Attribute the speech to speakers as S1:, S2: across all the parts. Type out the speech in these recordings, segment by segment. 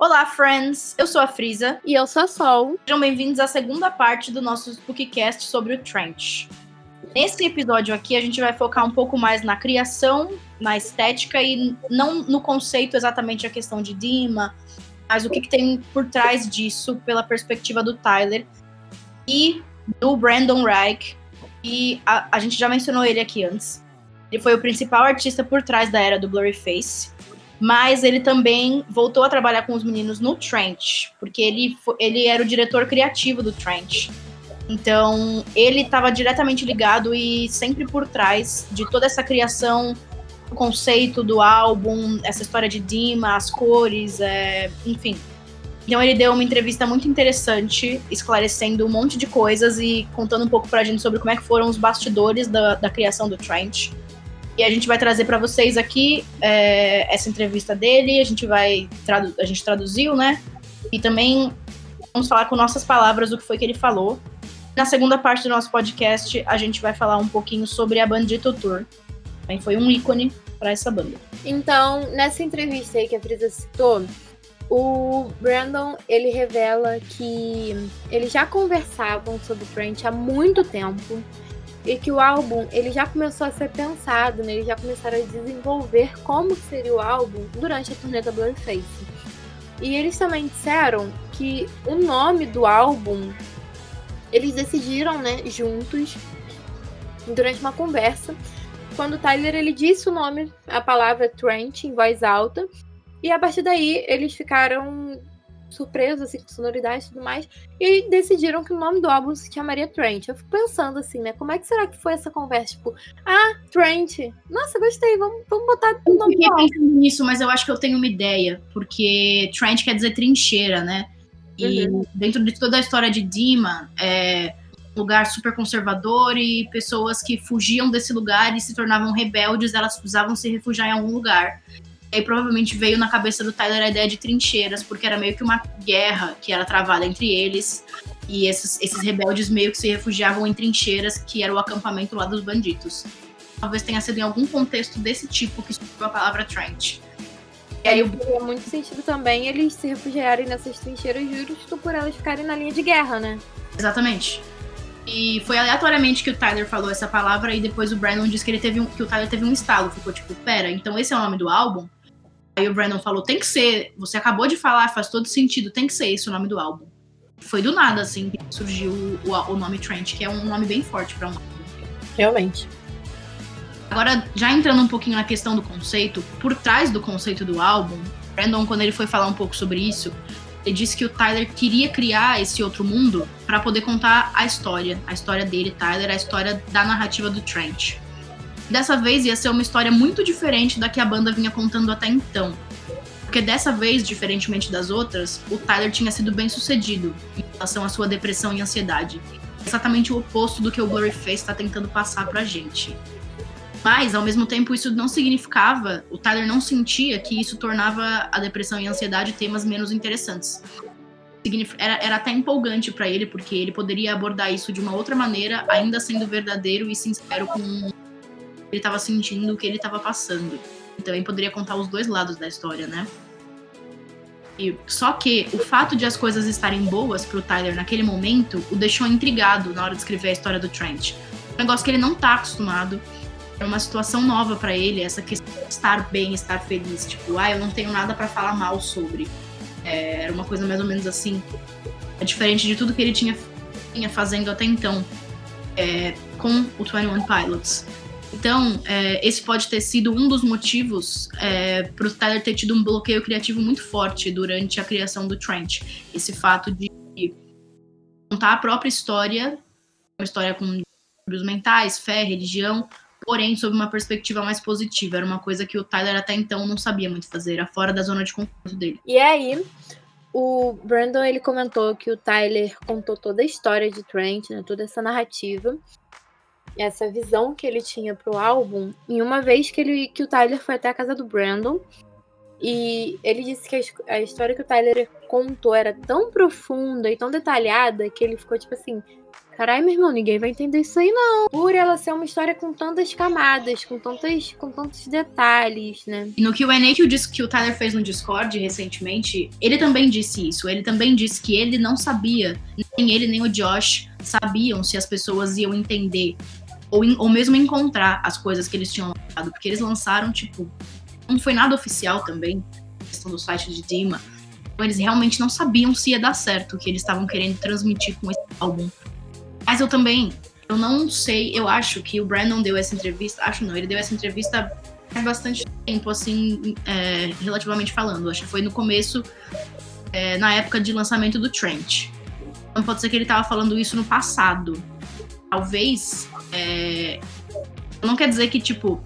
S1: Olá, friends! Eu sou a Frisa.
S2: E eu sou a Sol.
S1: Sejam bem-vindos à segunda parte do nosso Spookcast sobre o Trench. Nesse episódio aqui, a gente vai focar um pouco mais na criação, na estética e não no conceito exatamente a questão de Dima, mas o que, que tem por trás disso pela perspectiva do Tyler e do Brandon Reich. E a, a gente já mencionou ele aqui antes. Ele foi o principal artista por trás da era do Blurryface mas ele também voltou a trabalhar com os meninos no Trench, porque ele, ele era o diretor criativo do Trench. Então, ele estava diretamente ligado e sempre por trás de toda essa criação, o conceito do álbum, essa história de Dima, as cores, é, enfim. Então, ele deu uma entrevista muito interessante, esclarecendo um monte de coisas e contando um pouco pra gente sobre como é que foram os bastidores da, da criação do Trench. E a gente vai trazer para vocês aqui é, essa entrevista dele. A gente vai a gente traduziu, né? E também vamos falar com nossas palavras o que foi que ele falou. Na segunda parte do nosso podcast, a gente vai falar um pouquinho sobre a Bandito Tour. Também foi um ícone para essa banda.
S2: Então, nessa entrevista aí que a Frisa citou, o Brandon ele revela que eles já conversavam sobre o Trent há muito tempo e que o álbum ele já começou a ser pensado, né? eles já começaram a desenvolver como seria o álbum durante a turnê da Blurface. E eles também disseram que o nome do álbum eles decidiram, né, juntos durante uma conversa, quando o Tyler ele disse o nome, a palavra Trent em voz alta, e a partir daí eles ficaram surpresos, assim, com sonoridade e tudo mais. E decidiram que o nome do álbum se chamaria Trent. Eu fico pensando assim, né? Como é que será que foi essa conversa? Tipo, ah, Trent. Nossa, gostei, vamos, vamos botar o nome
S1: eu do álbum. pensando nisso, mas eu acho que eu tenho uma ideia. Porque Trent quer dizer trincheira, né? E uhum. dentro de toda a história de Dima, é um lugar super conservador e pessoas que fugiam desse lugar e se tornavam rebeldes, elas precisavam se refugiar em algum lugar. E aí provavelmente veio na cabeça do Tyler a ideia de trincheiras, porque era meio que uma guerra que era travada entre eles. E esses, esses rebeldes meio que se refugiavam em trincheiras, que era o acampamento lá dos bandidos. Talvez tenha sido em algum contexto desse tipo que surgiu a palavra trench.
S2: E aí, faria muito sentido também eles se refugiarem nessas trincheiras justo por elas ficarem na linha de guerra, né?
S1: Exatamente. E foi aleatoriamente que o Tyler falou essa palavra e depois o Brandon disse que ele teve um, que o Tyler teve um estalo. Ficou tipo, pera, então esse é o nome do álbum? Aí o Brandon falou: tem que ser, você acabou de falar, faz todo sentido, tem que ser esse o nome do álbum. Foi do nada, assim, que surgiu o, o nome Trent, que é um nome bem forte para um álbum.
S2: Realmente.
S1: Agora, já entrando um pouquinho na questão do conceito, por trás do conceito do álbum, Brandon, quando ele foi falar um pouco sobre isso, ele disse que o Tyler queria criar esse outro mundo para poder contar a história, a história dele, Tyler, a história da narrativa do Trent. Dessa vez ia ser uma história muito diferente da que a banda vinha contando até então. Porque dessa vez, diferentemente das outras, o Tyler tinha sido bem sucedido em relação à sua depressão e ansiedade. Exatamente o oposto do que o Blurryface está tentando passar pra gente. Mas, ao mesmo tempo, isso não significava, o Tyler não sentia que isso tornava a depressão e a ansiedade temas menos interessantes. Era, era até empolgante para ele, porque ele poderia abordar isso de uma outra maneira, ainda sendo verdadeiro e sincero com ele estava sentindo o que ele estava passando. Então ele poderia contar os dois lados da história, né? E, só que o fato de as coisas estarem boas pro Tyler naquele momento o deixou intrigado na hora de escrever a história do Trent. Um negócio que ele não tá acostumado. É uma situação nova para ele, essa questão de estar bem, estar feliz. Tipo, ah, eu não tenho nada para falar mal sobre. É, era uma coisa mais ou menos assim. É diferente de tudo que ele tinha, tinha fazendo até então é, com o 21 Pilots. Então, é, esse pode ter sido um dos motivos é, para o Tyler ter tido um bloqueio criativo muito forte durante a criação do Trent. Esse fato de contar a própria história, uma história com os mentais, fé, religião, porém sob uma perspectiva mais positiva. Era uma coisa que o Tyler até então não sabia muito fazer, era fora da zona de conforto dele.
S2: E aí, o Brandon ele comentou que o Tyler contou toda a história de Trent, né, toda essa narrativa essa visão que ele tinha pro álbum em uma vez que, ele, que o Tyler foi até a casa do Brandon. E ele disse que a, história que o Tyler contou era tão profunda e tão detalhada que ele ficou tipo assim: Caralho, meu irmão, ninguém vai entender isso aí, não. Por ela ser uma história com tantas camadas, com, tantas, com tantos detalhes, né?
S1: E no QA que o, que o Tyler fez no Discord recentemente, ele também disse isso. Ele também disse que ele não sabia, nem ele nem o Josh sabiam se as pessoas iam entender ou, ou mesmo encontrar as coisas que eles tinham lançado, porque eles lançaram, tipo, não foi nada oficial também, questão do site de Dima. Então, eles realmente não sabiam se ia dar certo o que eles estavam querendo transmitir com esse álbum. Mas eu também, eu não sei, eu acho que o Brandon deu essa entrevista, acho não, ele deu essa entrevista há bastante tempo, assim, é, relativamente falando. Acho que foi no começo, é, na época de lançamento do Trent. Então pode ser que ele tava falando isso no passado. Talvez. É, não quer dizer que, tipo,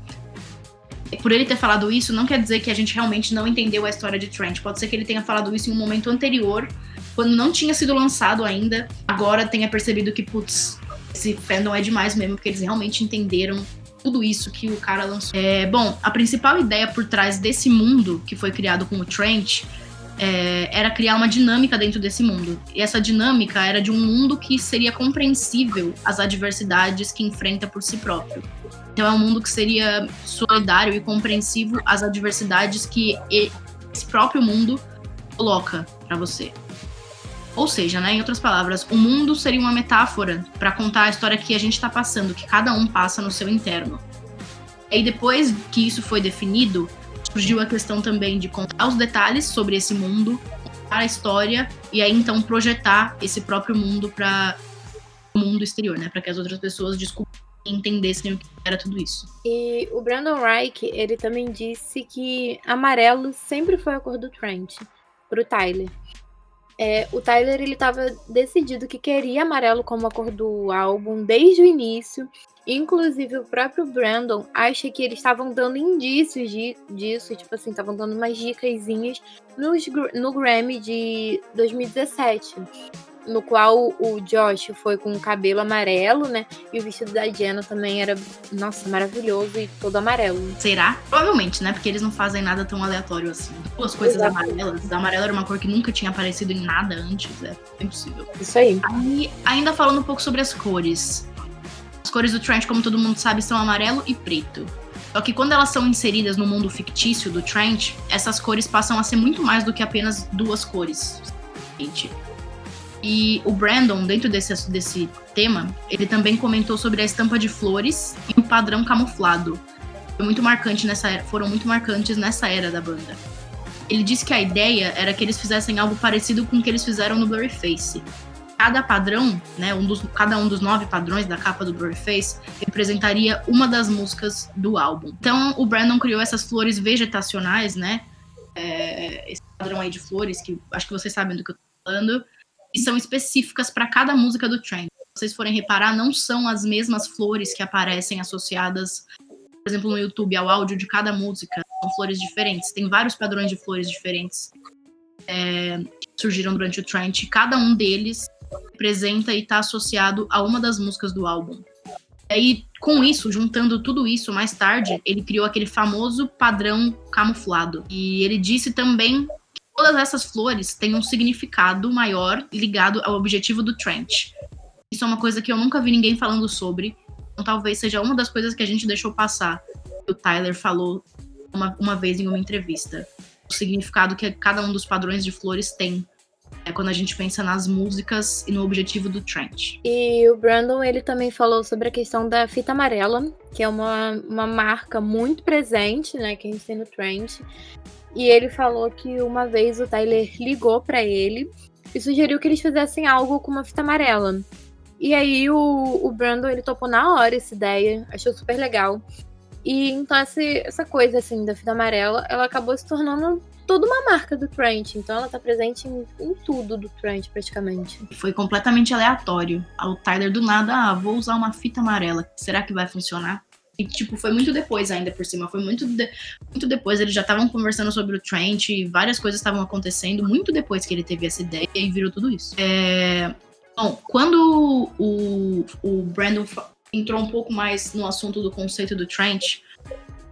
S1: por ele ter falado isso, não quer dizer que a gente realmente não entendeu a história de Trent. Pode ser que ele tenha falado isso em um momento anterior quando não tinha sido lançado ainda, agora tenha percebido que, putz, esse fandom é demais mesmo, porque eles realmente entenderam tudo isso que o cara lançou. É, bom, a principal ideia por trás desse mundo que foi criado com o Trent é, era criar uma dinâmica dentro desse mundo. E essa dinâmica era de um mundo que seria compreensível às adversidades que enfrenta por si próprio. Então é um mundo que seria solidário e compreensivo às adversidades que esse próprio mundo coloca para você. Ou seja, né, em outras palavras, o mundo seria uma metáfora para contar a história que a gente está passando, que cada um passa no seu interno. E depois que isso foi definido, surgiu a questão também de contar os detalhes sobre esse mundo, contar a história e aí então projetar esse próprio mundo para o mundo exterior, né, para que as outras pessoas descobrissem e entendessem o que era tudo isso.
S2: E o Brandon Reich, ele também disse que amarelo sempre foi a cor do Trent, pro Tyler. É, o Tyler ele estava decidido que queria amarelo como a cor do álbum desde o início. Inclusive, o próprio Brandon acha que eles estavam dando indícios de, disso, tipo assim, estavam dando umas dicasinhas no Grammy de 2017 no qual o Josh foi com o cabelo amarelo, né? E o vestido da Jenna também era, nossa, maravilhoso e todo amarelo.
S1: Será? Provavelmente, né? Porque eles não fazem nada tão aleatório assim. Duas coisas Exato. amarelas. A amarela era uma cor que nunca tinha aparecido em nada antes, é impossível.
S2: Isso aí.
S1: Aí, ainda falando um pouco sobre as cores. As cores do Trent, como todo mundo sabe, são amarelo e preto. Só que quando elas são inseridas no mundo fictício do Trent, essas cores passam a ser muito mais do que apenas duas cores. Gente, e o Brandon, dentro desse, desse tema, ele também comentou sobre a estampa de flores e o padrão camuflado. Foi muito marcante nessa era, foram muito marcantes nessa era da banda. Ele disse que a ideia era que eles fizessem algo parecido com o que eles fizeram no Blurryface. Cada padrão, né, um dos, cada um dos nove padrões da capa do Blurryface representaria uma das músicas do álbum. Então o Brandon criou essas flores vegetacionais, né? É, esse padrão aí de flores, que acho que vocês sabem do que eu tô falando e são específicas para cada música do Trent. Se vocês forem reparar, não são as mesmas flores que aparecem associadas, por exemplo, no YouTube, ao áudio de cada música. São flores diferentes. Tem vários padrões de flores diferentes é, que surgiram durante o Trent. Cada um deles representa e está associado a uma das músicas do álbum. E aí, com isso, juntando tudo isso, mais tarde, ele criou aquele famoso padrão camuflado. E ele disse também todas essas flores têm um significado maior ligado ao objetivo do Trent. Isso é uma coisa que eu nunca vi ninguém falando sobre. Então, talvez seja uma das coisas que a gente deixou passar. Que o Tyler falou uma, uma vez em uma entrevista. O significado que cada um dos padrões de flores tem. É quando a gente pensa nas músicas e no objetivo do Trent.
S2: E o Brandon, ele também falou sobre a questão da fita amarela, que é uma, uma marca muito presente, né, que a gente tem no Trent. E ele falou que uma vez o Tyler ligou para ele e sugeriu que eles fizessem algo com uma fita amarela. E aí o, o Brandon ele topou na hora essa ideia, achou super legal. E então essa, essa coisa assim da fita amarela, ela acabou se tornando toda uma marca do Trent. Então ela tá presente em, em tudo do Trent praticamente.
S1: Foi completamente aleatório. O Tyler do nada, ah, vou usar uma fita amarela. Será que vai funcionar? E, tipo, foi muito depois ainda por cima. Foi muito, de... muito depois. Eles já estavam conversando sobre o Trent e várias coisas estavam acontecendo muito depois que ele teve essa ideia e virou tudo isso. É... Bom, quando o, o Brandon entrou um pouco mais no assunto do conceito do Trent,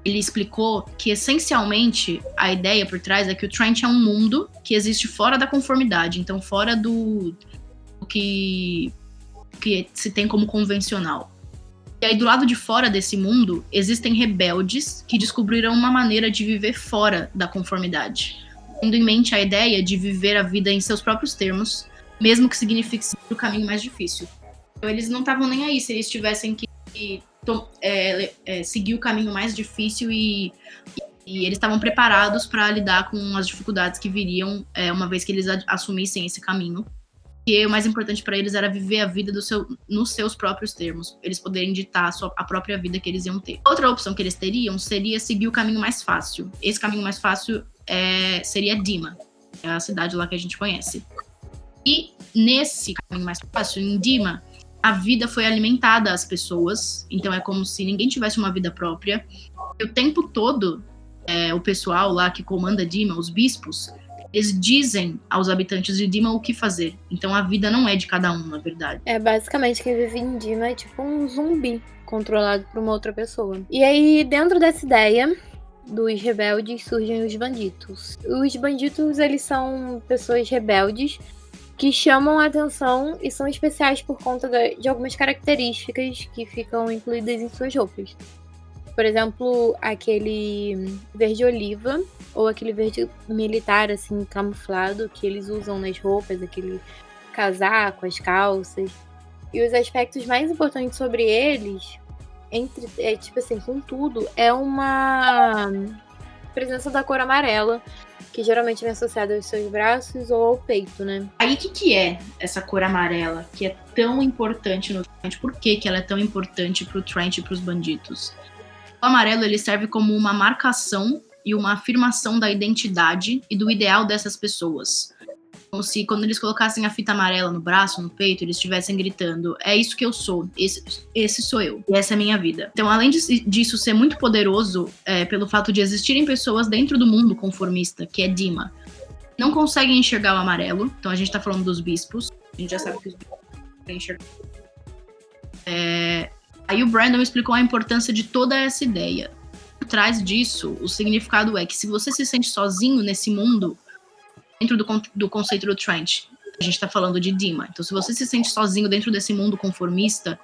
S1: ele explicou que essencialmente a ideia por trás é que o Trent é um mundo que existe fora da conformidade, então fora do, do que que se tem como convencional. E aí, do lado de fora desse mundo, existem rebeldes que descobriram uma maneira de viver fora da conformidade, tendo em mente a ideia de viver a vida em seus próprios termos, mesmo que signifique o caminho mais difícil. Então, eles não estavam nem aí se eles tivessem que é, é, seguir o caminho mais difícil e, e eles estavam preparados para lidar com as dificuldades que viriam é, uma vez que eles assumissem esse caminho que o mais importante para eles era viver a vida do seu, nos seus próprios termos, eles poderem ditar a, sua, a própria vida que eles iam ter. Outra opção que eles teriam seria seguir o caminho mais fácil. Esse caminho mais fácil é, seria Dima, é a cidade lá que a gente conhece. E nesse caminho mais fácil, em Dima, a vida foi alimentada às pessoas, então é como se ninguém tivesse uma vida própria. E o tempo todo, é, o pessoal lá que comanda Dima, os bispos, eles dizem aos habitantes de Dima o que fazer. Então a vida não é de cada um, na verdade.
S2: É, basicamente quem vive em Dima é tipo um zumbi controlado por uma outra pessoa. E aí, dentro dessa ideia dos rebeldes, surgem os bandidos. Os bandidos, eles são pessoas rebeldes que chamam a atenção e são especiais por conta de algumas características que ficam incluídas em suas roupas. Por exemplo, aquele verde oliva ou aquele verde militar assim camuflado que eles usam nas roupas, aquele casaco, as calças. E os aspectos mais importantes sobre eles, entre é, tipo assim, com tudo, é uma presença da cor amarela, que geralmente vem associada aos seus braços ou ao peito, né?
S1: Aí o que, que é essa cor amarela que é tão importante no Trent? Por que, que ela é tão importante pro Trent e pros bandidos? O amarelo ele serve como uma marcação e uma afirmação da identidade e do ideal dessas pessoas. Como se quando eles colocassem a fita amarela no braço, no peito, eles estivessem gritando: É isso que eu sou, esse, esse sou eu, e essa é a minha vida. Então, além disso ser muito poderoso, é, pelo fato de existirem pessoas dentro do mundo conformista, que é Dima, não conseguem enxergar o amarelo. Então, a gente tá falando dos bispos, a gente já sabe que os bispos enxergar. É, Aí o Brandon explicou a importância de toda essa ideia. Por trás disso, o significado é que se você se sente sozinho nesse mundo, dentro do, do conceito do Trent, a gente está falando de Dima. Então, se você se sente sozinho dentro desse mundo conformista,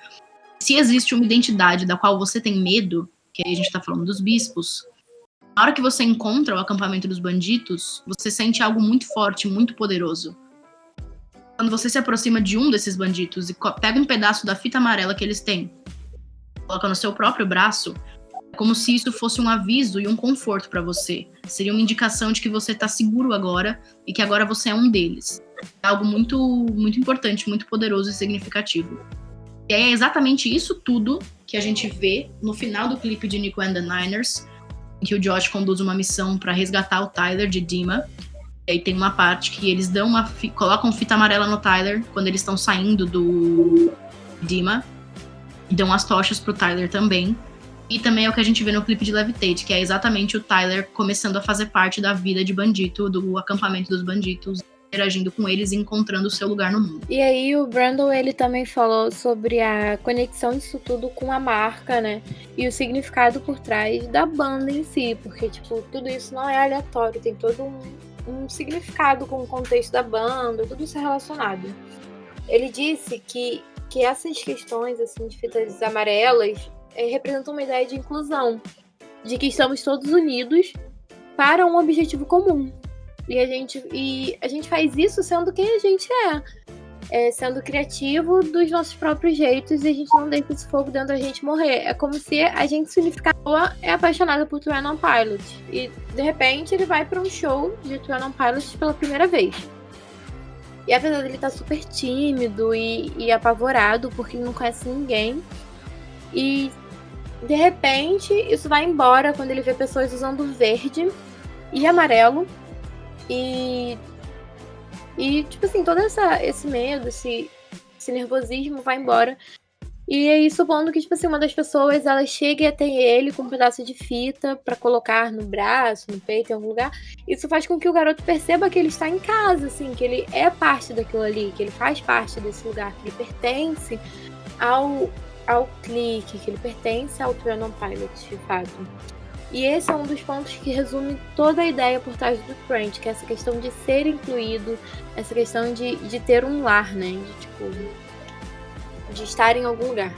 S1: se existe uma identidade da qual você tem medo, que aí a gente está falando dos bispos, na hora que você encontra o acampamento dos bandidos, você sente algo muito forte, muito poderoso. Quando você se aproxima de um desses bandidos e pega um pedaço da fita amarela que eles têm coloca no seu próprio braço, é como se isso fosse um aviso e um conforto para você. Seria uma indicação de que você está seguro agora e que agora você é um deles. É algo muito, muito importante, muito poderoso e significativo. E é exatamente isso tudo que a gente vê no final do clipe de Nico and the Niners, em que o Josh conduz uma missão para resgatar o Tyler de Dima. E aí tem uma parte que eles dão uma colocam fita amarela no Tyler quando eles estão saindo do Dima dão as tochas pro Tyler também. E também é o que a gente vê no clipe de Levitate, que é exatamente o Tyler começando a fazer parte da vida de bandito, do acampamento dos banditos, interagindo com eles e encontrando o seu lugar no mundo.
S2: E aí o Brandon, ele também falou sobre a conexão disso tudo com a marca, né? E o significado por trás da banda em si, porque, tipo, tudo isso não é aleatório, tem todo um, um significado com o contexto da banda, tudo isso é relacionado. Ele disse que que essas questões assim de fitas amarelas é, representam uma ideia de inclusão, de que estamos todos unidos para um objetivo comum. E a gente, e a gente faz isso sendo quem a gente é. é. Sendo criativo dos nossos próprios jeitos e a gente não deixa esse fogo dentro da gente morrer. É como se a gente se é apaixonada por Twin Pilot. E de repente ele vai para um show de Twin Pilot pela primeira vez. E apesar dele estar tá super tímido e, e apavorado, porque ele não conhece ninguém. E de repente isso vai embora quando ele vê pessoas usando verde e amarelo. E. E, tipo assim, todo essa, esse medo, esse, esse nervosismo vai embora e aí, supondo que, tipo assim, uma das pessoas, ela chegue até ele com um pedaço de fita para colocar no braço, no peito, em algum lugar, isso faz com que o garoto perceba que ele está em casa, assim, que ele é parte daquilo ali, que ele faz parte desse lugar, que ele pertence ao, ao clique, que ele pertence ao Trianon Pilot, de fato. E esse é um dos pontos que resume toda a ideia por trás do French, que é essa questão de ser incluído, essa questão de, de ter um lar, né? De, tipo, de estar em algum lugar.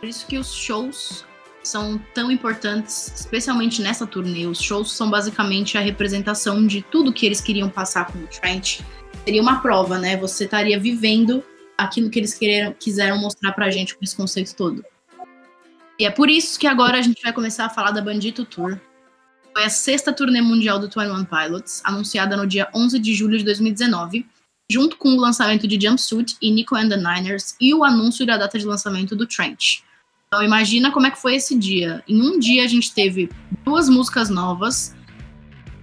S1: Por isso que os shows são tão importantes, especialmente nessa turnê. Os shows são basicamente a representação de tudo que eles queriam passar com o Trent. Seria uma prova, né? Você estaria vivendo aquilo que eles quereram, quiseram mostrar pra gente com esse conceito todo. E é por isso que agora a gente vai começar a falar da Bandito Tour. Foi a sexta turnê mundial do 21 Pilots, anunciada no dia 11 de julho de 2019, junto com o lançamento de Jumpsuit e Nico and the Niners e o anúncio da data de lançamento do Trent. Então imagina como é que foi esse dia. Em um dia a gente teve duas músicas novas,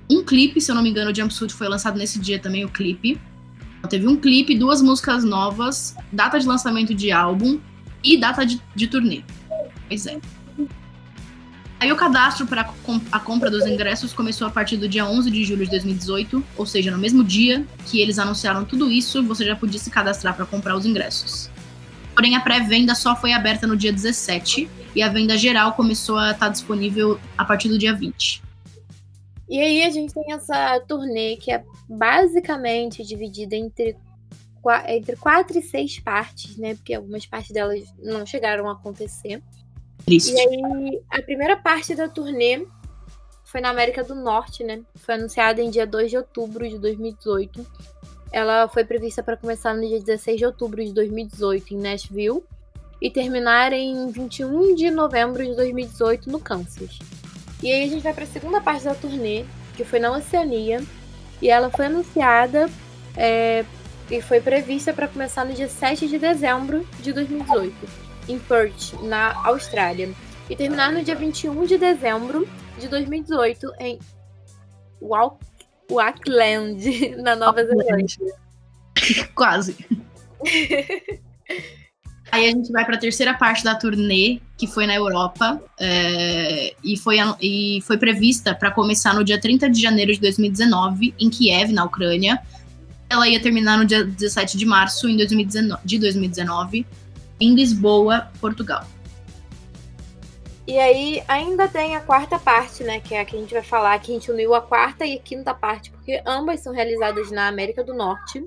S1: um clipe, se eu não me engano, o Jumpsuit foi lançado nesse dia também, o clipe. Então, teve um clipe, duas músicas novas, data de lançamento de álbum e data de, de turnê. Pois é. Aí o cadastro para a compra dos ingressos começou a partir do dia 11 de julho de 2018, ou seja, no mesmo dia que eles anunciaram tudo isso, você já podia se cadastrar para comprar os ingressos. Porém, a pré-venda só foi aberta no dia 17 e a venda geral começou a estar disponível a partir do dia 20.
S2: E aí a gente tem essa turnê que é basicamente dividida entre, entre quatro e seis partes, né? Porque algumas partes delas não chegaram a acontecer. Triste. E aí, a primeira parte da turnê foi na América do Norte, né? Foi anunciada em dia 2 de outubro de 2018. Ela foi prevista para começar no dia 16 de outubro de 2018 em Nashville e terminar em 21 de novembro de 2018 no Kansas. E aí a gente vai para a segunda parte da turnê, que foi na Oceania, e ela foi anunciada é, e foi prevista para começar no dia 7 de dezembro de 2018 em Perth, na Austrália, e terminar no dia 21 de dezembro de 2018 em Auckland, na Nova Zelândia.
S1: Quase. Aí a gente vai para a terceira parte da turnê, que foi na Europa, é, e, foi, e foi prevista para começar no dia 30 de janeiro de 2019, em Kiev, na Ucrânia. Ela ia terminar no dia 17 de março em 2019, de 2019 em Lisboa, Portugal.
S2: E aí ainda tem a quarta parte, né? Que é a que a gente vai falar, que a gente uniu a quarta e a quinta parte, porque ambas são realizadas na América do Norte.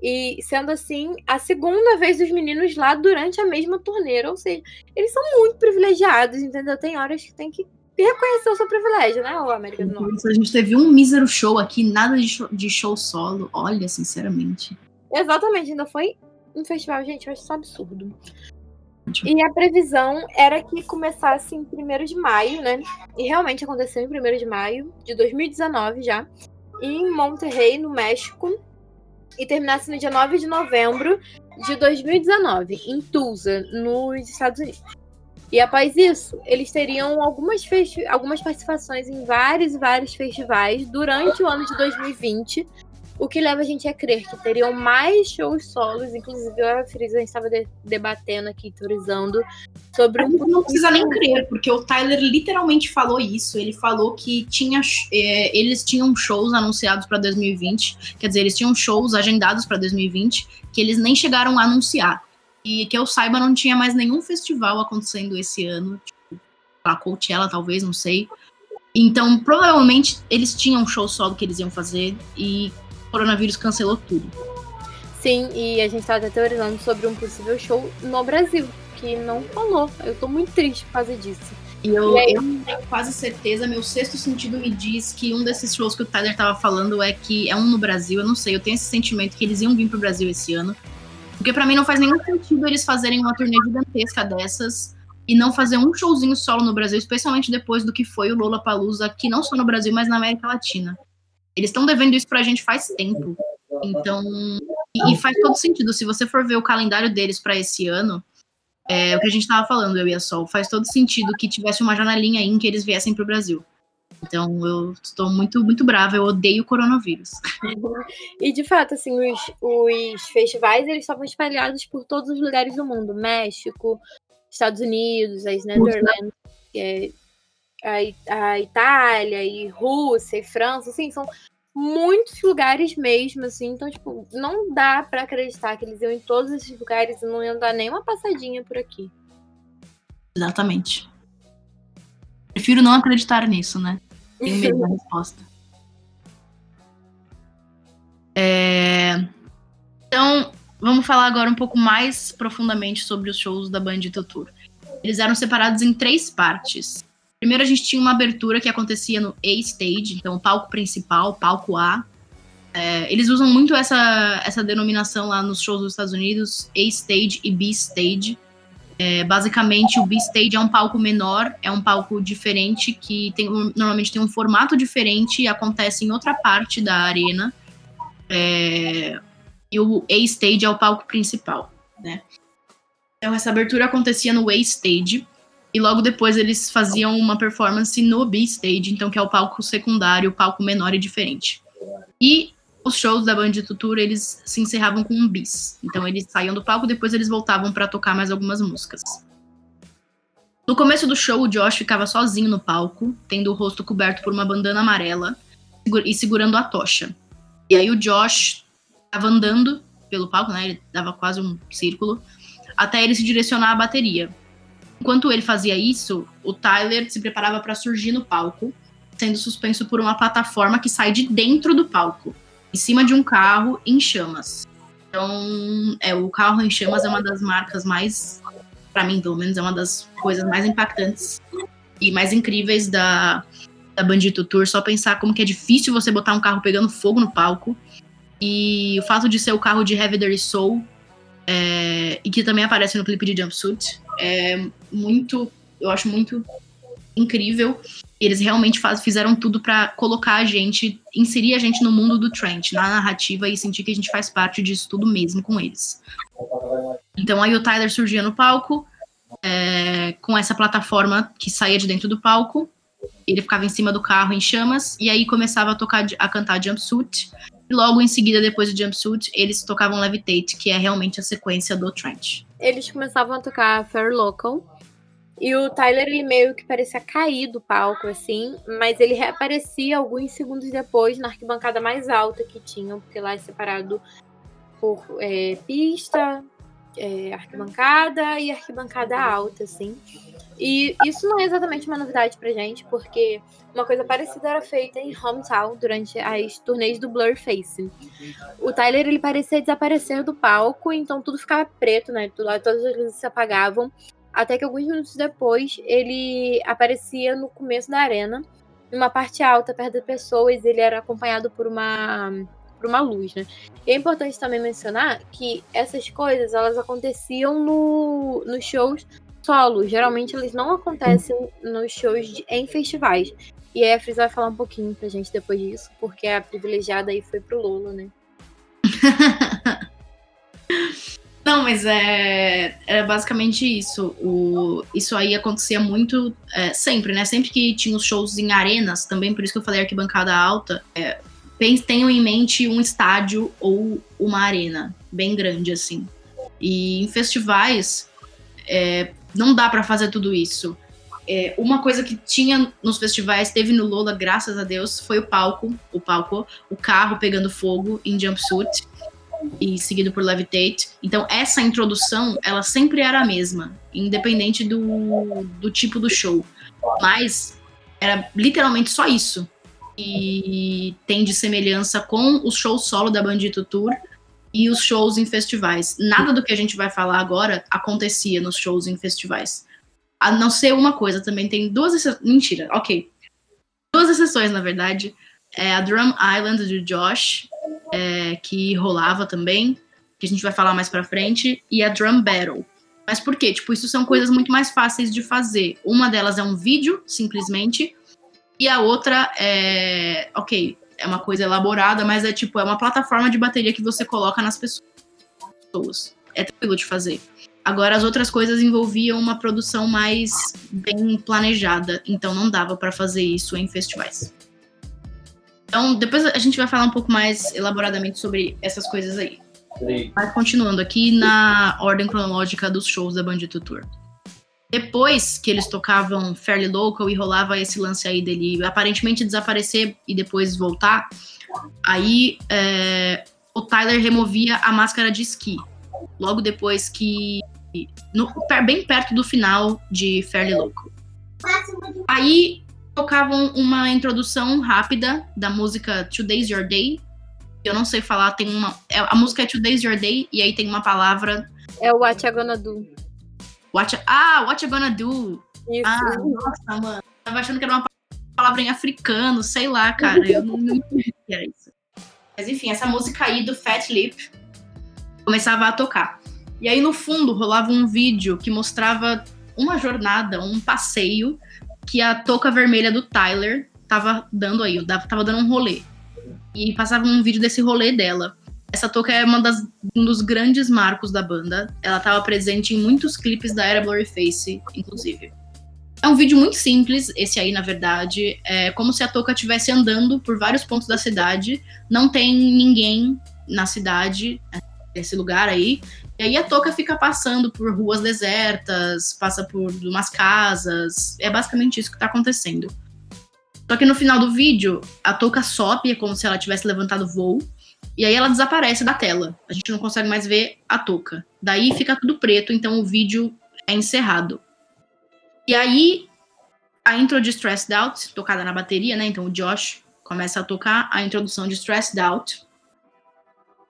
S2: E sendo assim, a segunda vez dos meninos lá durante a mesma torneira. Ou seja, eles são muito privilegiados, entendeu? Tem horas que tem que reconhecer o seu privilégio, né, o América do Norte?
S1: A gente teve um mísero show aqui, nada de show, de show solo. Olha, sinceramente.
S2: Exatamente, ainda foi um festival, gente, eu acho isso absurdo. E a previsão era que começasse em 1 de maio, né? E realmente aconteceu em 1 de maio de 2019 já, em Monterrey, no México, e terminasse no dia 9 de novembro de 2019, em Tulsa, nos Estados Unidos. E após isso, eles teriam algumas, algumas participações em vários e vários festivais durante o ano de 2020, o que leva a gente a crer que teriam mais shows solos, inclusive eu e a Frisa, a gente estava de debatendo aqui, teorizando sobre
S1: um. Não precisa nem crer, porque o Tyler literalmente falou isso. Ele falou que tinha, é, eles tinham shows anunciados para 2020, quer dizer, eles tinham shows agendados para 2020 que eles nem chegaram a anunciar. E que eu saiba, não tinha mais nenhum festival acontecendo esse ano, tipo, a Coachella, talvez, não sei. Então, provavelmente, eles tinham um show solo que eles iam fazer e coronavírus cancelou tudo.
S2: Sim, e a gente tá até teorizando sobre um possível show no Brasil, que não falou. Eu tô muito triste por causa disso.
S1: E eu, e aí... eu tenho quase certeza, meu sexto sentido me diz que um desses shows que o Tyler tava falando é que é um no Brasil, eu não sei, eu tenho esse sentimento que eles iam vir pro Brasil esse ano. Porque para mim não faz nenhum sentido eles fazerem uma turnê gigantesca dessas e não fazer um showzinho solo no Brasil, especialmente depois do que foi o Lola Palusa, aqui não só no Brasil, mas na América Latina. Eles estão devendo isso pra gente faz tempo. Então, e, e, faz todo sentido. Se você for ver o calendário deles para esse ano, é o que a gente tava falando, eu e a Sol, faz todo sentido que tivesse uma janelinha aí em que eles viessem pro Brasil. Então, eu estou muito, muito brava, eu odeio o coronavírus.
S2: E, de fato, assim, os, os festivais, eles estavam espalhados por todos os lugares do mundo. México, Estados Unidos, as Netherlands, é, a, Itália e Rússia e França, assim, são muitos lugares mesmo, assim. Então, tipo, não dá para acreditar que eles iam em todos esses lugares e não iam dar nem uma passadinha por aqui.
S1: Exatamente. Prefiro não acreditar nisso, né? Tenho medo da resposta. É... Então, vamos falar agora um pouco mais profundamente sobre os shows da Bandito Tour. Eles eram separados em três partes. Primeiro a gente tinha uma abertura que acontecia no A Stage, então palco principal, palco A. É, eles usam muito essa, essa denominação lá nos shows dos Estados Unidos, A Stage e B Stage. É, basicamente, o B-Stage é um palco menor, é um palco diferente, que tem, normalmente tem um formato diferente e acontece em outra parte da arena. É, e o A-Stage é o palco principal, né? Então, essa abertura acontecia no A-Stage, e logo depois eles faziam uma performance no B-Stage, então que é o palco secundário, o palco menor e diferente. E os shows da Bandito Tour, eles se encerravam com um bis. Então eles saíam do palco, depois eles voltavam para tocar mais algumas músicas. No começo do show, o Josh ficava sozinho no palco, tendo o rosto coberto por uma bandana amarela e segurando a tocha. E aí o Josh estava andando pelo palco, né? Ele dava quase um círculo, até ele se direcionar à bateria. Enquanto ele fazia isso, o Tyler se preparava para surgir no palco, sendo suspenso por uma plataforma que sai de dentro do palco em cima de um carro em chamas. Então, é, o carro em chamas é uma das marcas mais, para mim, pelo menos, é uma das coisas mais impactantes e mais incríveis da, da Bandito Tour. Só pensar como que é difícil você botar um carro pegando fogo no palco. E o fato de ser o carro de Heavy Dirty Soul, é, e que também aparece no clipe de Jumpsuit, é muito, eu acho muito incrível. Eles realmente faz, fizeram tudo para colocar a gente, inserir a gente no mundo do Trent, na narrativa e sentir que a gente faz parte disso tudo mesmo com eles. Então aí o Tyler surgia no palco, é, com essa plataforma que saía de dentro do palco. Ele ficava em cima do carro em chamas e aí começava a tocar a cantar Jumpsuit. E logo em seguida, depois do Jumpsuit, eles tocavam Levitate, que é realmente a sequência do Trent.
S2: Eles começavam a tocar Fair Local, e o Tyler, ele meio que parecia cair do palco, assim, mas ele reaparecia alguns segundos depois na arquibancada mais alta que tinham, porque lá é separado por é, pista, é, arquibancada e arquibancada alta, assim. E isso não é exatamente uma novidade pra gente, porque uma coisa parecida era feita em Hometown durante as turnês do Blurface. O Tyler ele parecia desaparecer do palco, então tudo ficava preto, né? Todas as luzes se apagavam até que alguns minutos depois ele aparecia no começo da arena, numa parte alta, perto das pessoas, ele era acompanhado por uma por uma luz, né? E é importante também mencionar que essas coisas elas aconteciam no, nos shows solo. Geralmente eles não acontecem nos shows de, em festivais. E a Fris vai falar um pouquinho pra gente depois disso, porque a privilegiada aí foi pro Lolo, né?
S1: Não, mas é, é basicamente isso. O, isso aí acontecia muito é, sempre, né? Sempre que tinha os shows em arenas, também por isso que eu falei arquibancada alta, é, tenham em mente um estádio ou uma arena bem grande, assim. E em festivais, é, não dá para fazer tudo isso. É, uma coisa que tinha nos festivais, teve no Lola, graças a Deus, foi o palco, o palco, o carro pegando fogo em jumpsuit e seguido por Levitate. Então, essa introdução, ela sempre era a mesma, independente do, do tipo do show. Mas era literalmente só isso. E tem de semelhança com os shows solo da Bandito Tour e os shows em festivais. Nada do que a gente vai falar agora acontecia nos shows em festivais. A não ser uma coisa, também tem duas exceções. Mentira, ok. Duas exceções, na verdade. É a Drum Island do Josh é, que rolava também, que a gente vai falar mais pra frente, e a Drum Battle. Mas por quê? Tipo, isso são coisas muito mais fáceis de fazer. Uma delas é um vídeo, simplesmente, e a outra é. Ok, é uma coisa elaborada, mas é tipo, é uma plataforma de bateria que você coloca nas pessoas. É tranquilo de fazer. Agora, as outras coisas envolviam uma produção mais bem planejada, então não dava para fazer isso em festivais. Então, depois a gente vai falar um pouco mais elaboradamente sobre essas coisas aí. Mas continuando aqui na ordem cronológica dos shows da Bandito Tour. Depois que eles tocavam Fairly Local e rolava esse lance aí dele aparentemente desaparecer e depois voltar, aí é, o Tyler removia a máscara de esqui. Logo depois que. No, bem perto do final de Fairly Local. Aí tocavam uma introdução rápida da música Today's Your Day, Eu não sei falar, tem uma. é- a música é Today's Your Day, e aí tem uma palavra.
S2: É o What Gonna Do.
S1: What, ah, What You Gonna Do?
S2: Isso.
S1: Ah, nossa, mano. Tava achando que era uma palavra em africano, sei lá, cara. Eu não, não entendi que era isso. Mas enfim, essa música aí do Fat Lip começava a tocar. E aí no fundo rolava um vídeo que mostrava uma jornada, um passeio que a touca vermelha do Tyler tava dando aí, tava dando um rolê. E passava um vídeo desse rolê dela. Essa touca é uma das, um dos grandes marcos da banda. Ela estava presente em muitos clipes da era Blurryface, inclusive. É um vídeo muito simples, esse aí, na verdade. É como se a touca estivesse andando por vários pontos da cidade. Não tem ninguém na cidade, nesse lugar aí. E aí a touca fica passando por ruas desertas, passa por umas casas. É basicamente isso que tá acontecendo. Só que no final do vídeo, a touca sobe, é como se ela tivesse levantado voo. E aí ela desaparece da tela. A gente não consegue mais ver a touca. Daí fica tudo preto, então o vídeo é encerrado. E aí, a intro de Stressed Out, tocada na bateria, né? Então o Josh começa a tocar a introdução de Stressed Out.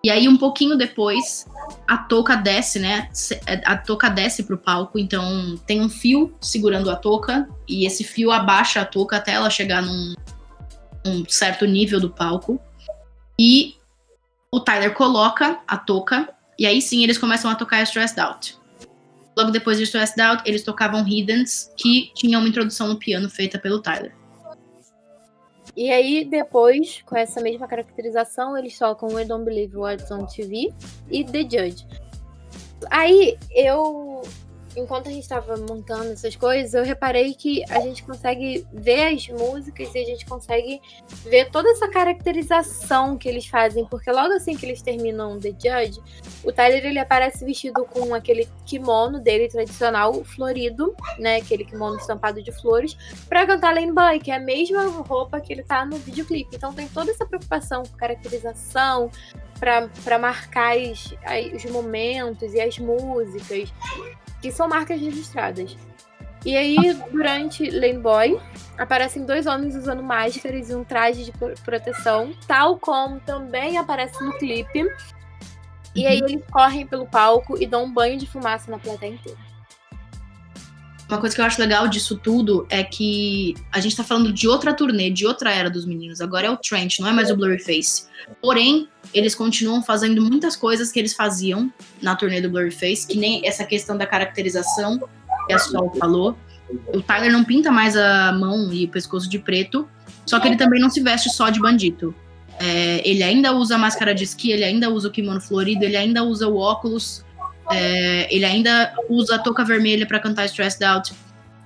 S1: E aí, um pouquinho depois, a touca desce, né? Se- A touca desce pro palco, então tem um fio segurando a touca, e esse fio abaixa a touca até ela chegar num, num certo nível do palco. E o Tyler coloca a touca, e aí sim eles começam a tocar Stressed Out. Logo depois de Stressed Out, eles tocavam Hiddens, que tinha uma introdução no piano feita pelo Tyler.
S2: E aí, depois, com essa mesma caracterização, eles tocam We Don't Believe What's on TV e The Judge. Aí, eu. Enquanto a gente tava montando essas coisas, eu reparei que a gente consegue ver as músicas e a gente consegue ver toda essa caracterização que eles fazem, porque logo assim que eles terminam The Judge, o Tyler ele aparece vestido com aquele kimono dele tradicional florido, né, aquele kimono estampado de flores, pra cantar Lane Boy, que é a mesma roupa que ele tá no videoclipe. Então tem toda essa preocupação com caracterização, pra marcar as, as- os momentos e as músicas, que são marcas registradas. E aí, durante Lane Boy, aparecem dois homens usando máscaras e um traje de pro- proteção, tal como também aparece no clipe. E aí eles correm pelo palco e dão um banho de fumaça na plateia inteira.
S1: Uma coisa que eu acho legal disso tudo é que a gente tá falando de outra turnê, de outra era dos meninos. Agora é o Trent, não é mais o Blurryface. Porém, eles continuam fazendo muitas coisas que eles faziam na turnê do Blurryface, que nem essa questão da caracterização que a Sol falou. O Tyler não pinta mais a mão e o pescoço de preto, só que ele também não se veste só de bandido. É, ele ainda usa a máscara de esqui, ele ainda usa o kimono florido, ele ainda usa o óculos, é, ele ainda usa a touca vermelha para cantar Stressed Out.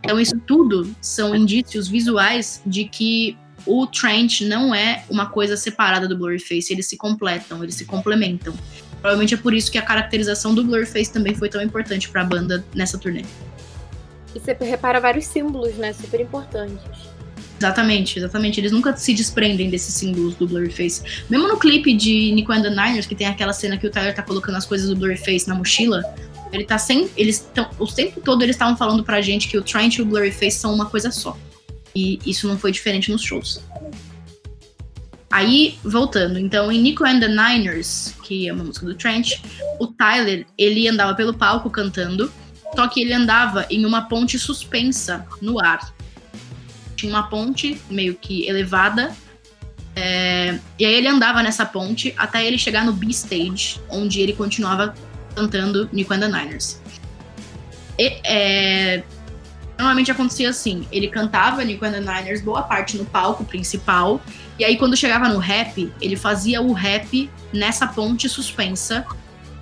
S1: Então, isso tudo são indícios visuais de que o Trent não é uma coisa separada do Blurryface, eles se completam, eles se complementam. Provavelmente é por isso que a caracterização do Blurryface também foi tão importante para a banda nessa turnê.
S2: E você repara vários símbolos, né? Super importantes.
S1: Exatamente, exatamente. Eles nunca se desprendem desses símbolos do Blurryface. Mesmo no clipe de Nico and the Niners, que tem aquela cena que o Tyler tá colocando as coisas do Blurryface na mochila, ele tá sem. Eles tão, o tempo todo eles estavam falando pra gente que o Trent e o Blurryface são uma coisa só. E isso não foi diferente nos shows. Aí, voltando, então em Nico and the Niners, que é uma música do Trent, o Tyler, ele andava pelo palco cantando, só que ele andava em uma ponte suspensa no ar tinha uma ponte meio que elevada. é, e aí ele andava nessa ponte até ele chegar no B-Stage, onde ele continuava cantando Nico and the Niners. E, é, normalmente acontecia assim: ele cantava Nico and the Niners boa parte no palco principal, e aí quando chegava no rap, ele fazia o rap nessa ponte suspensa,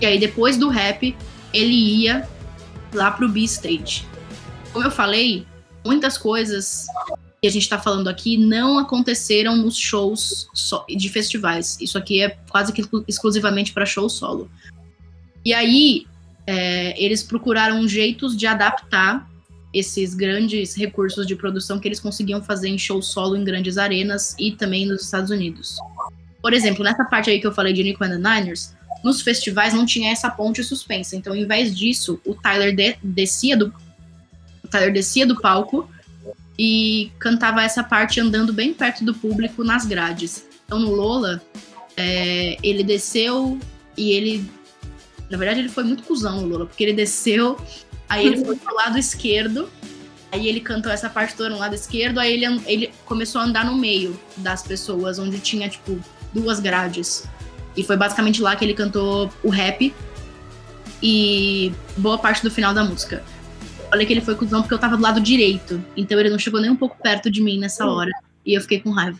S1: e aí depois do rap, ele ia lá pro B-Stage. Como eu falei, muitas coisas que a gente tá falando aqui não aconteceram nos shows de festivais. Isso aqui é quase que exclu- exclusivamente para show solo. E aí, é, eles procuraram jeitos de adaptar esses grandes recursos de produção que eles conseguiam fazer em show solo em grandes arenas e também nos Estados Unidos. Por exemplo, nessa parte aí que eu falei de Nico and the Niners, nos festivais não tinha essa ponte suspensa. Então, ao invés disso, o Tyler de- descia do o Tyler descia do palco e cantava essa parte andando bem perto do público nas grades. Então no Lola, é, ele desceu e ele. Na verdade, ele foi muito cuzão, o Lula, porque ele desceu, aí ele foi pro lado esquerdo, aí ele cantou essa parte toda no lado esquerdo, aí ele, ele começou a andar no meio das pessoas, onde tinha, tipo, duas grades. E foi basicamente lá que ele cantou o rap e boa parte do final da música. Falei que ele foi cuzão porque eu tava do lado direito, então ele não chegou nem um pouco perto de mim nessa hora, e eu fiquei com raiva.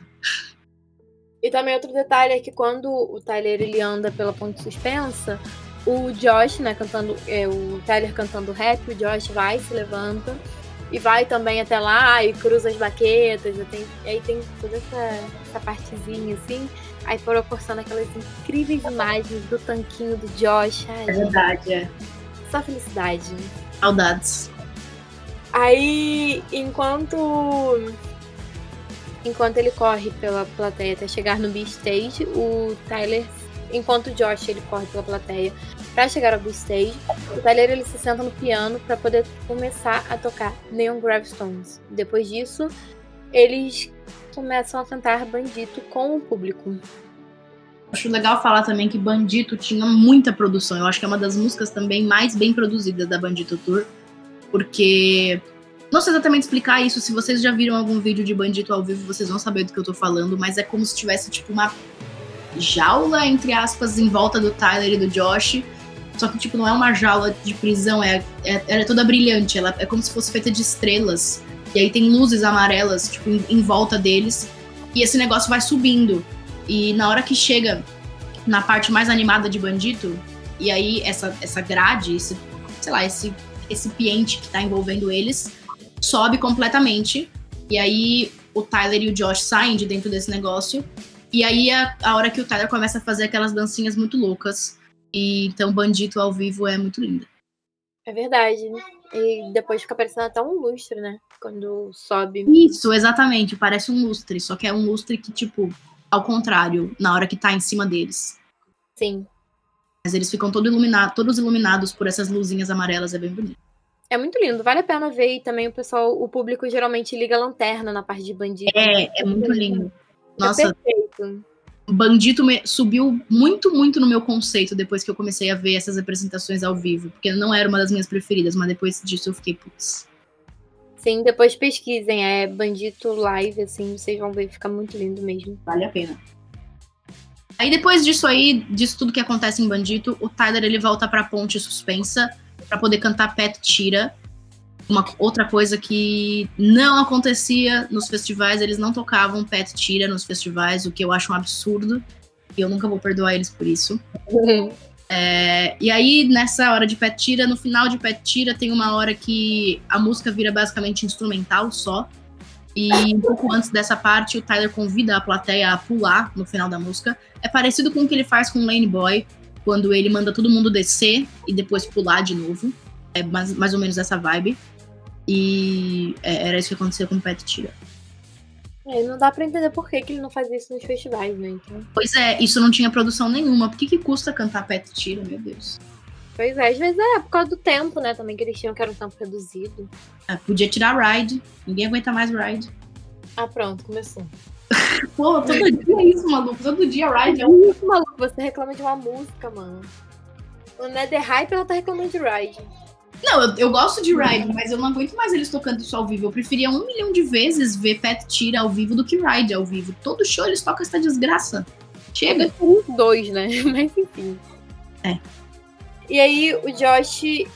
S2: E também outro detalhe é que quando o Tyler ele anda pela ponte suspensa, o Josh, né, cantando, é, o Tyler cantando rap, o Josh vai, se levanta e vai também até lá e cruza as baquetas, e, tem, e aí tem toda essa, essa partezinha assim, aí proporciona aquelas incríveis imagens do tanquinho do Josh. Ai,
S1: É verdade, é.
S2: Só felicidade.
S1: Saudades.
S2: Aí, enquanto enquanto ele corre pela plateia até chegar no B-Stage, o Tyler, enquanto o Josh ele corre pela plateia para chegar ao B-Stage, o Tyler ele se senta no piano para poder começar a tocar Neon Gravestones. Depois disso, eles começam a cantar Bandito com o público.
S1: Acho legal falar também que Bandito tinha muita produção. Eu acho que é uma das músicas também mais bem produzidas da Bandito Tour. Porque. Não sei exatamente explicar isso. Se vocês já viram algum vídeo de Bandito ao vivo, vocês vão saber do que eu tô falando. Mas é como se tivesse, tipo, uma jaula, entre aspas, em volta do Tyler e do Josh. Só que, tipo, não é uma jaula de prisão, é, é, ela é toda brilhante. Ela é como se fosse feita de estrelas. E aí tem luzes amarelas, tipo, em, em volta deles. E esse negócio vai subindo. E na hora que chega na parte mais animada de Bandito, e aí essa, essa grade, esse, sei lá, esse recipiente que tá envolvendo eles, sobe completamente. E aí o Tyler e o Josh saem de dentro desse negócio. E aí é a hora que o Tyler começa a fazer aquelas dancinhas muito loucas. E então Bandito ao vivo é muito linda.
S2: É verdade. E depois fica parecendo até um lustre, né? Quando sobe.
S1: Isso, exatamente. Parece um lustre, só que é um lustre que, tipo, ao contrário, na hora que tá em cima deles.
S2: Sim.
S1: Mas eles ficam todo iluminado, todos iluminados por essas luzinhas amarelas, é bem bonito.
S2: É muito lindo, vale a pena ver. E também o pessoal, o público geralmente liga a lanterna na parte de bandido.
S1: É, é muito lindo. Nossa,
S2: É perfeito.
S1: Bandito me- subiu muito, muito no meu conceito depois que eu comecei a ver essas apresentações ao vivo. Porque não era uma das minhas preferidas, mas depois disso eu fiquei, putz.
S2: Sim, depois pesquisem, é Bandito Live, assim, vocês vão ver, fica muito lindo mesmo.
S1: Vale a pena. Aí depois disso aí, disso tudo que acontece em Bandito, o Tyler ele volta pra ponte suspensa pra poder cantar Pet Tira. Uma outra coisa que não acontecia nos festivais, eles não tocavam Pet Tira nos festivais, o que eu acho um absurdo. E eu nunca vou perdoar eles por isso. É, e aí, nessa hora de Pet Tira, no final de Pet Tira, tem uma hora que a música vira basicamente instrumental só. E um pouco antes dessa parte, o Tyler convida a plateia a pular no final da música. É parecido com o que ele faz com Lane Boy, quando ele manda todo mundo descer e depois pular de novo. É mais, mais ou menos essa vibe. E é, era isso que aconteceu com o Pet Tira.
S2: É, não dá pra entender por que, que ele não faz isso nos festivais, né? Então,
S1: Pois é, isso não tinha produção nenhuma. Por que, que custa cantar Pet Tira, meu Deus?
S2: Pois é, às vezes é por causa do tempo, né? Também que eles tinham que era um tempo reduzido.
S1: É, podia tirar Ride. Ninguém aguenta mais Ride.
S2: Ah, pronto, começou.
S1: Pô, todo dia é isso, maluco. Todo dia Ride é um.
S2: Isso, maluco, você reclama de uma música, mano. O Nether Hype, ela tá reclamando de Ride.
S1: Não, eu, eu gosto de Ride, mas eu não aguento mais eles tocando isso ao vivo. Eu preferia um milhão de vezes ver Pet Tira ao vivo do que Ride ao vivo. Todo show eles tocam essa desgraça. Chega.
S2: Os dois, né? Mas enfim.
S1: É.
S2: E aí o Josh.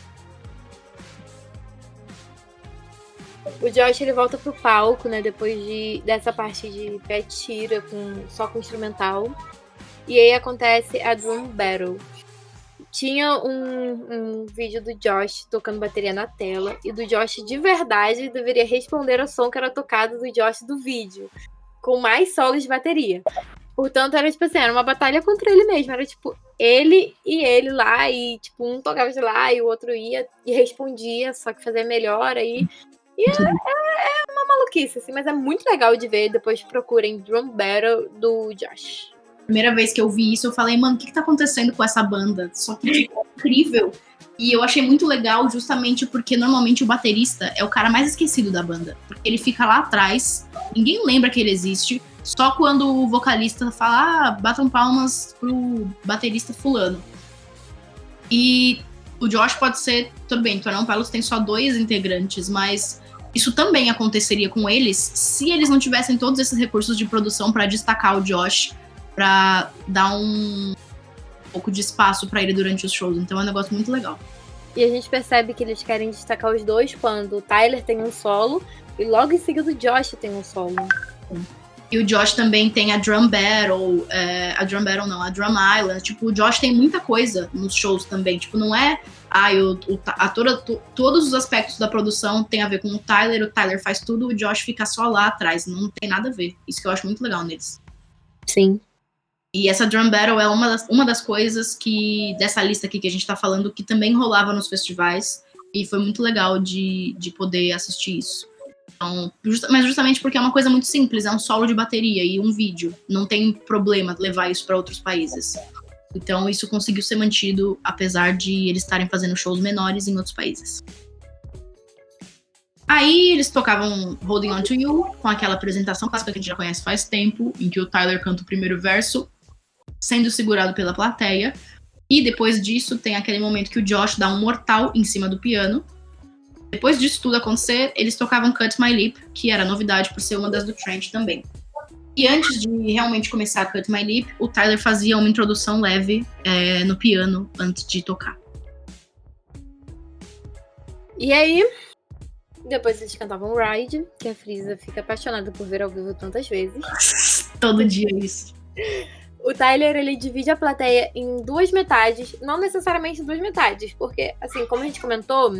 S2: O Josh ele volta pro palco, né? Depois de, dessa parte de pé tira com, só com instrumental. E aí acontece a Drum Battle. Tinha um, um vídeo do Josh tocando bateria na tela. E do Josh de verdade deveria responder ao som que era tocado do Josh do vídeo. Com mais solos de bateria. Portanto, era tipo assim, era uma batalha contra ele mesmo. Era tipo, ele e ele lá, e tipo, um tocava de lá e o outro ia e respondia, só que fazia melhor aí. E é, é- é uma maluquice, assim, mas é muito legal de ver. Depois procurem Drum Battle do Josh.
S1: Primeira vez que eu vi isso, eu falei, mano, o que, que tá acontecendo com essa banda? Só que tipo, é incrível. E eu achei muito legal justamente porque normalmente o baterista é o cara mais esquecido da banda. Porque ele fica lá atrás, ninguém lembra que ele existe. Só quando o vocalista fala, ah, batam palmas pro baterista fulano. E o Josh pode ser, tudo bem, Tornão Pelos tem só dois integrantes, mas isso também aconteceria com eles se eles não tivessem todos esses recursos de produção para destacar o Josh, para dar um pouco de espaço para ele durante os shows. Então é um negócio muito legal.
S2: E a gente percebe que eles querem destacar os dois quando o Tyler tem um solo e logo em seguida o Josh tem um solo.
S1: E o Josh também tem a Drum Battle, é, a Drum Battle não, a Drum Island. Tipo, o Josh tem muita coisa nos shows também. Tipo, não é. Ah, o, o, a toda, to, todos os aspectos da produção tem a ver com o Tyler, o Tyler faz tudo, o Josh fica só lá atrás. Não tem nada a ver. Isso que eu acho muito legal neles.
S2: Sim.
S1: E essa Drum Battle é uma das, uma das coisas que, dessa lista aqui que a gente tá falando, que também rolava nos festivais. E foi muito legal de, de poder assistir isso. Então, just, mas justamente porque é uma coisa muito simples, é um solo de bateria e um vídeo. Não tem problema levar isso para outros países. Então, isso conseguiu ser mantido, apesar de eles estarem fazendo shows menores em outros países. Aí eles tocavam Holding On To You, com aquela apresentação clássica que a gente já conhece faz tempo, em que o Tyler canta o primeiro verso, sendo segurado pela plateia. E depois disso tem aquele momento que o Josh dá um mortal em cima do piano, depois disso tudo acontecer, eles tocavam Cut My Lip, que era novidade por ser uma das do Trent também. E antes de realmente começar Cut My Lip, o Tyler fazia uma introdução leve é, no piano antes de tocar.
S2: E aí, depois eles cantavam Ride, que a Frisa fica apaixonada por ver ao vivo tantas vezes.
S1: Todo dia isso.
S2: O Tyler, ele divide a plateia em duas metades, não necessariamente duas metades, porque, assim, como a gente comentou,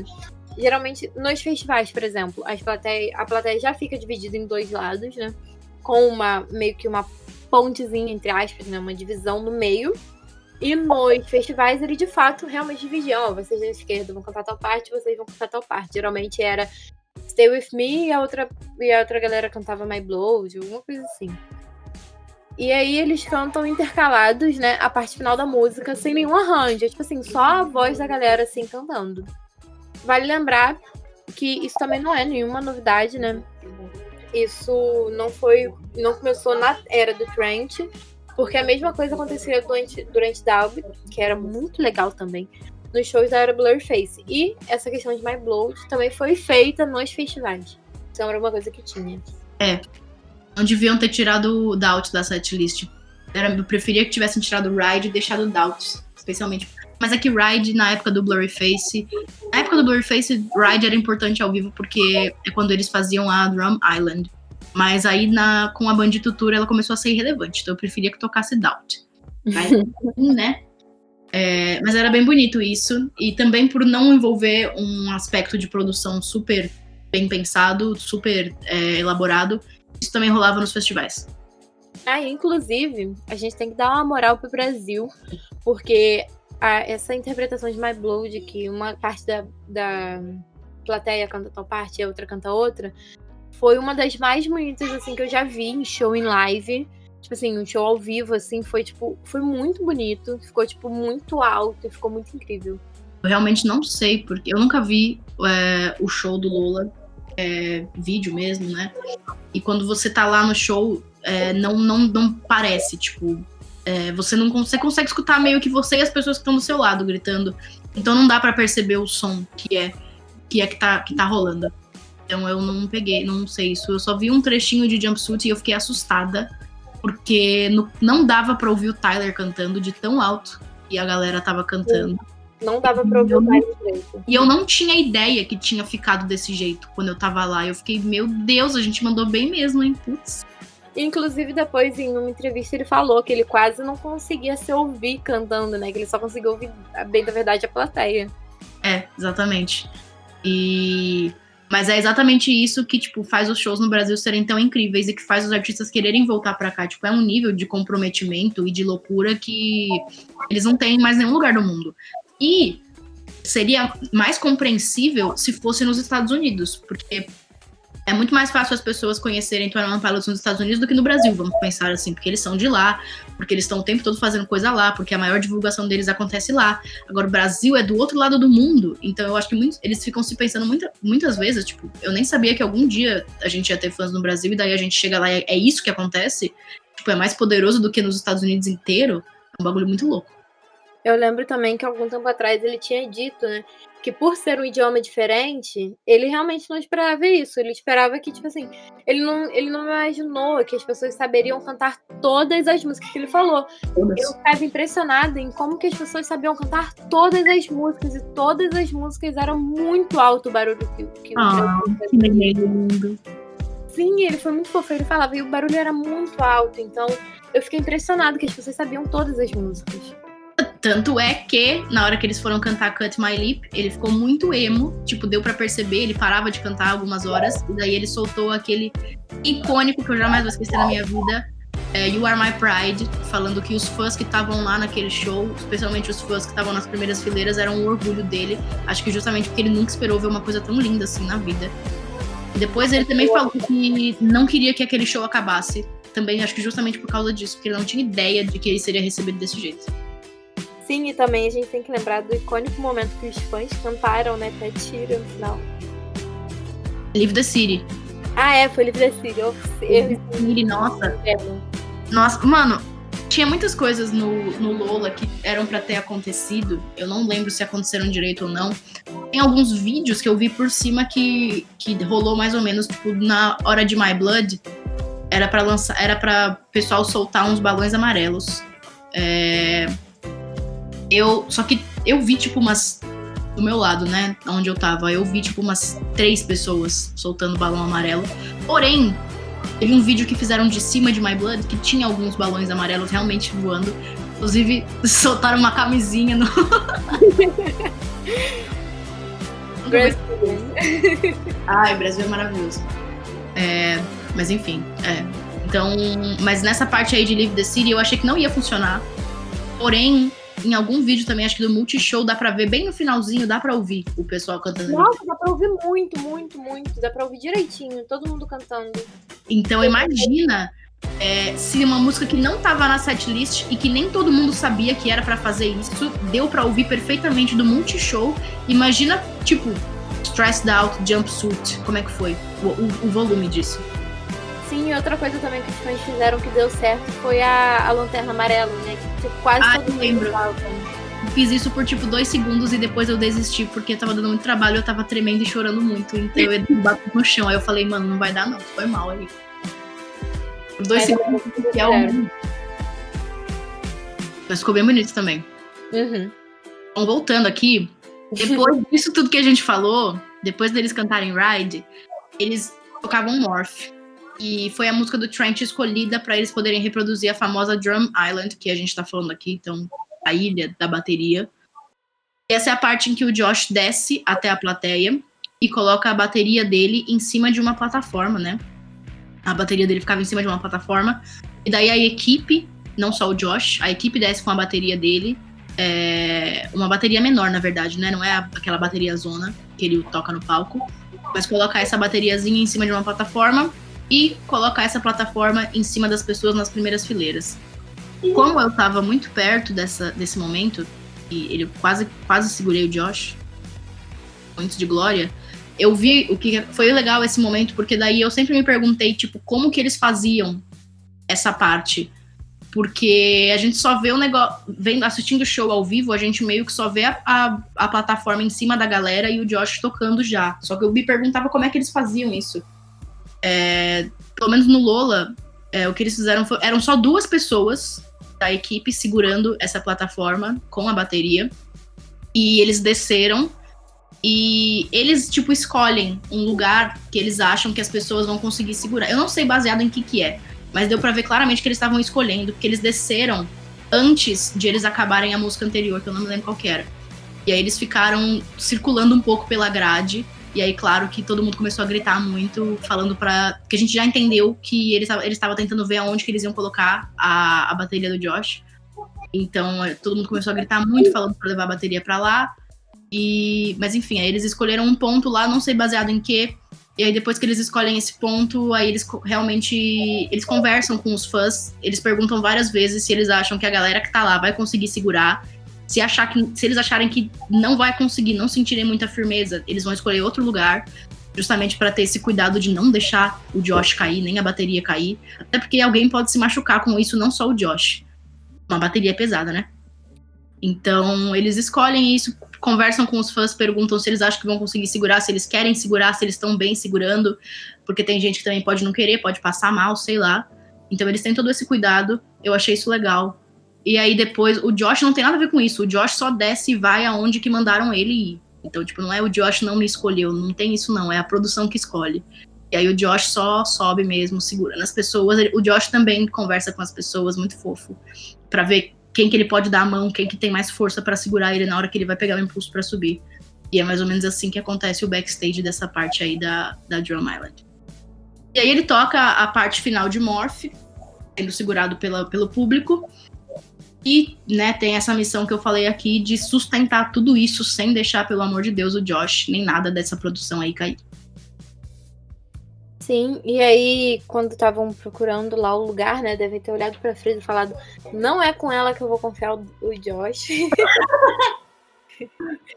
S2: geralmente nos festivais, por exemplo, as plateia, a plateia já fica dividida em dois lados, né? Com uma meio que uma pontezinha, entre aspas, né? Uma divisão no meio. E nos festivais ele de fato realmente dividia. Ó, oh, vocês da esquerda vão cantar tal parte, vocês vão cantar tal parte. Geralmente era Stay With Me e a outra, e a outra galera cantava My Blood, alguma coisa assim. E aí eles cantam intercalados, né? A parte final da música, sem nenhum arranjo. Tipo assim, só a voz da galera assim cantando. Vale lembrar que isso também não é nenhuma novidade, né? Isso não foi. não começou na era do Trent, porque a mesma coisa acontecia durante, durante Dalby, que era muito legal também, nos shows da era Blurface. E essa questão de My Blood também foi feita nos festivais. Então era uma coisa que tinha.
S1: É. Não deviam ter tirado o Doubt da setlist. Era, eu preferia que tivessem tirado o Ride e deixado o Doubt, especialmente mas é que Ride, na época do Blurry Face, na época do Blurry Face, Ride era importante ao vivo porque é quando eles faziam a Drum Island. Mas aí na, com a Bandito Tour ela começou a ser irrelevante, então eu preferia que tocasse Doubt. Mas, né? É, mas era bem bonito isso. E também por não envolver um aspecto de produção super bem pensado, super é, elaborado, isso também rolava nos festivais.
S2: Ah, inclusive, a gente tem que dar uma moral pro Brasil, porque a, essa interpretação de My Blood, que uma parte da, da plateia canta tal parte e a outra canta outra, foi uma das mais bonitas, assim, que eu já vi em show em live. Tipo assim, um show ao vivo, assim, foi, tipo, foi muito bonito. Ficou, tipo, muito alto e ficou muito incrível.
S1: Eu realmente não sei, porque eu nunca vi é, o show do Lola, é, vídeo mesmo, né? E quando você tá lá no show, é, não, não, não parece, tipo, é, você não você consegue escutar meio que você e as pessoas que estão do seu lado gritando. Então não dá para perceber o som que é que é que tá, que tá rolando. Então eu não peguei, não sei isso. Eu só vi um trechinho de jumpsuit e eu fiquei assustada. Porque no, não dava pra ouvir o Tyler cantando de tão alto e a galera tava cantando.
S2: Não dava pra ouvir o Tyler direito.
S1: E eu não tinha ideia que tinha ficado desse jeito quando eu tava lá. Eu fiquei, meu Deus, a gente mandou bem mesmo, hein? Putz.
S2: Inclusive, depois, em uma entrevista, ele falou que ele quase não conseguia se ouvir cantando, né? Que ele só conseguia ouvir, bem da verdade, a plateia.
S1: É, exatamente. E. Mas é exatamente isso que, tipo, faz os shows no Brasil serem tão incríveis e que faz os artistas quererem voltar para cá. Tipo, é um nível de comprometimento e de loucura que eles não têm em mais nenhum lugar do mundo. E seria mais compreensível se fosse nos Estados Unidos, porque é muito mais fácil as pessoas conhecerem Twenty Pilots nos Estados Unidos do que no Brasil, vamos pensar assim, porque eles são de lá, porque eles estão o tempo todo fazendo coisa lá, porque a maior divulgação deles acontece lá. Agora, o Brasil é do outro lado do mundo, então eu acho que muito, eles ficam se pensando muita, muitas vezes, tipo, eu nem sabia que algum dia a gente ia ter fãs no Brasil e daí a gente chega lá e é, é isso que acontece. Tipo, é mais poderoso do que nos Estados Unidos inteiro. É um bagulho muito louco.
S2: Eu lembro também que algum tempo atrás ele tinha dito, né, que por ser um idioma diferente, ele realmente não esperava isso. Ele esperava que, tipo assim, ele não, ele não imaginou que as pessoas saberiam cantar todas as músicas que ele falou. Todas. Eu ficava impressionada em como que as pessoas sabiam cantar todas as músicas, e todas as músicas eram muito alto o barulho que, que
S1: ah, que lindo.
S2: Sim, ele foi muito fofo, ele falava, e o barulho era muito alto, então eu fiquei impressionado que as pessoas sabiam todas as músicas.
S1: Tanto é que, na hora que eles foram cantar Cut My Lip, ele ficou muito emo. Tipo, deu para perceber, ele parava de cantar algumas horas. E daí ele soltou aquele icônico que eu jamais vou esquecer na minha vida. É, you Are My Pride, falando que os fãs que estavam lá naquele show, especialmente os fãs que estavam nas primeiras fileiras, eram um orgulho dele. Acho que justamente porque ele nunca esperou ver uma coisa tão linda assim na vida. Depois ele também falou que não queria que aquele show acabasse. Também acho que justamente por causa disso, porque ele não tinha ideia de que ele seria recebido desse jeito.
S2: Sim, e também a gente tem que lembrar do icônico momento que os fãs cantaram, né, até tiro no final.
S1: Live the City.
S2: Ah, é, foi Live the City. Eu,
S1: eu, City, nossa. É. Nossa, mano, tinha muitas coisas no, no Lola que eram para ter acontecido. Eu não lembro se aconteceram direito ou não. Tem alguns vídeos que eu vi por cima que, que rolou mais ou menos, tipo, na hora de My Blood. Era para lançar, era para pessoal soltar uns balões amarelos. É, eu. Só que eu vi, tipo, umas. Do meu lado, né? Onde eu tava, eu vi, tipo, umas três pessoas soltando balão amarelo. Porém, teve um vídeo que fizeram de cima de My Blood que tinha alguns balões amarelos realmente voando. Inclusive, soltaram uma camisinha no. Brasil. Ai, Brasil é maravilhoso. É, mas enfim, é. Então, mas nessa parte aí de Live the City eu achei que não ia funcionar. Porém, em algum vídeo também, acho que do Multishow, dá pra ver bem no finalzinho, dá pra ouvir o pessoal cantando.
S2: Nossa, dá pra ouvir muito, muito, muito. Dá pra ouvir direitinho, todo mundo cantando.
S1: Então imagina é, se uma música que não tava na setlist e que nem todo mundo sabia que era para fazer isso, deu para ouvir perfeitamente do Multishow. Imagina, tipo, Stressed Out, Jumpsuit, como é que foi o, o, o volume disso.
S2: Sim, e outra coisa também que os fãs fizeram que deu certo foi a, a lanterna amarela, né? Que tipo, quase ah, todo mundo lembro.
S1: Fiz isso por tipo dois segundos e depois eu desisti porque tava dando muito trabalho, eu tava tremendo e chorando muito. Então eu bato no chão. Aí eu falei, mano, não vai dar não, foi mal aí. Por dois é, segundos que é o. Mas ficou bem bonito também.
S2: Uhum.
S1: Então, voltando aqui, depois disso tudo que a gente falou, depois deles cantarem Ride, eles tocavam Morph. E foi a música do Trent escolhida para eles poderem reproduzir a famosa Drum Island, que a gente está falando aqui, então a ilha da bateria. Essa é a parte em que o Josh desce até a plateia e coloca a bateria dele em cima de uma plataforma, né? A bateria dele ficava em cima de uma plataforma. E daí a equipe, não só o Josh, a equipe desce com a bateria dele. É uma bateria menor, na verdade, né? Não é aquela bateria zona que ele toca no palco. Mas colocar essa bateriazinha em cima de uma plataforma e colocar essa plataforma em cima das pessoas nas primeiras fileiras. Como eu estava muito perto dessa, desse momento, e ele quase, quase segurei o Josh, momentos de glória, eu vi o que foi legal esse momento, porque daí eu sempre me perguntei, tipo, como que eles faziam essa parte. Porque a gente só vê o negócio, vendo, assistindo o show ao vivo, a gente meio que só vê a, a, a plataforma em cima da galera e o Josh tocando já. Só que eu me perguntava como é que eles faziam isso. É, pelo menos no Lola, é, o que eles fizeram foi, eram só duas pessoas da equipe segurando essa plataforma com a bateria. E eles desceram e eles, tipo, escolhem um lugar que eles acham que as pessoas vão conseguir segurar. Eu não sei baseado em que que é, mas deu para ver claramente que eles estavam escolhendo, porque eles desceram antes de eles acabarem a música anterior, que eu não me lembro qual era. E aí eles ficaram circulando um pouco pela grade e aí, claro que todo mundo começou a gritar muito, falando para que a gente já entendeu que eles ele estavam tentando ver aonde que eles iam colocar a, a bateria do Josh. Então, é, todo mundo começou a gritar muito, falando para levar a bateria para lá. E, mas enfim, aí eles escolheram um ponto lá, não sei baseado em quê. E aí depois que eles escolhem esse ponto, aí eles realmente eles conversam com os fãs, eles perguntam várias vezes se eles acham que a galera que tá lá vai conseguir segurar. Se, achar que, se eles acharem que não vai conseguir, não sentirem muita firmeza, eles vão escolher outro lugar, justamente para ter esse cuidado de não deixar o Josh cair, nem a bateria cair. Até porque alguém pode se machucar com isso, não só o Josh. Uma bateria pesada, né? Então, eles escolhem isso, conversam com os fãs, perguntam se eles acham que vão conseguir segurar, se eles querem segurar, se eles estão bem segurando, porque tem gente que também pode não querer, pode passar mal, sei lá. Então, eles têm todo esse cuidado. Eu achei isso legal. E aí depois, o Josh não tem nada a ver com isso. O Josh só desce e vai aonde que mandaram ele ir. Então, tipo, não é o Josh não me escolheu, não tem isso não, é a produção que escolhe. E aí o Josh só sobe mesmo, segurando as pessoas. O Josh também conversa com as pessoas, muito fofo, para ver quem que ele pode dar a mão, quem que tem mais força para segurar ele na hora que ele vai pegar o impulso para subir. E é mais ou menos assim que acontece o backstage dessa parte aí da, da Drum Island. E aí ele toca a parte final de Morph, sendo segurado pela, pelo público. E, né, tem essa missão que eu falei aqui de sustentar tudo isso sem deixar, pelo amor de Deus, o Josh nem nada dessa produção aí cair.
S2: Sim, e aí, quando estavam procurando lá o lugar, né, devem ter olhado pra Frida e falado: não é com ela que eu vou confiar o, o Josh.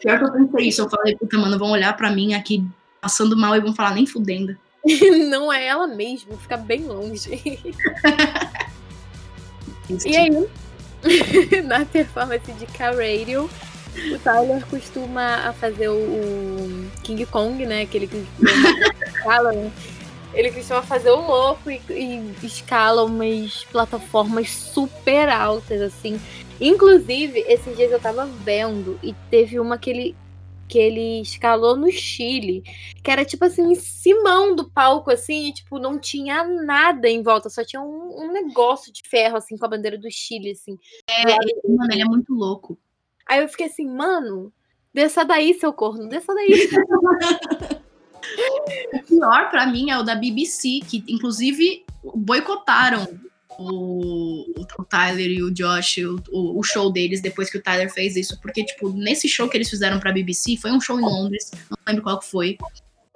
S1: Pior que eu pensei isso, eu falei, puta, mano, vão olhar pra mim aqui passando mal e vão falar nem fudendo.
S2: não é ela mesmo, fica bem longe. e aí, na performance de K-Radio, o Tyler costuma fazer o, King Kong, né? Aquele que fala, né? Ele costuma fazer o louco e, e escala umas plataformas super altas, assim. Inclusive, esses dias eu tava vendo e teve uma que ele, que ele escalou no Chile, que era tipo assim, em cima do palco, assim, e tipo, não tinha nada em volta, só tinha um, um negócio de ferro, assim, com a bandeira do Chile, assim.
S1: É, ele, mano, ele é muito louco.
S2: Aí eu fiquei assim, mano, desça daí, seu corno, desça daí.
S1: o pior para mim é o da BBC, que inclusive boicotaram o, o, Tyler e o Josh, o, o, show deles depois que o Tyler fez isso, porque, tipo, nesse show que eles fizeram pra BBC, foi um show em Londres, não lembro qual que foi,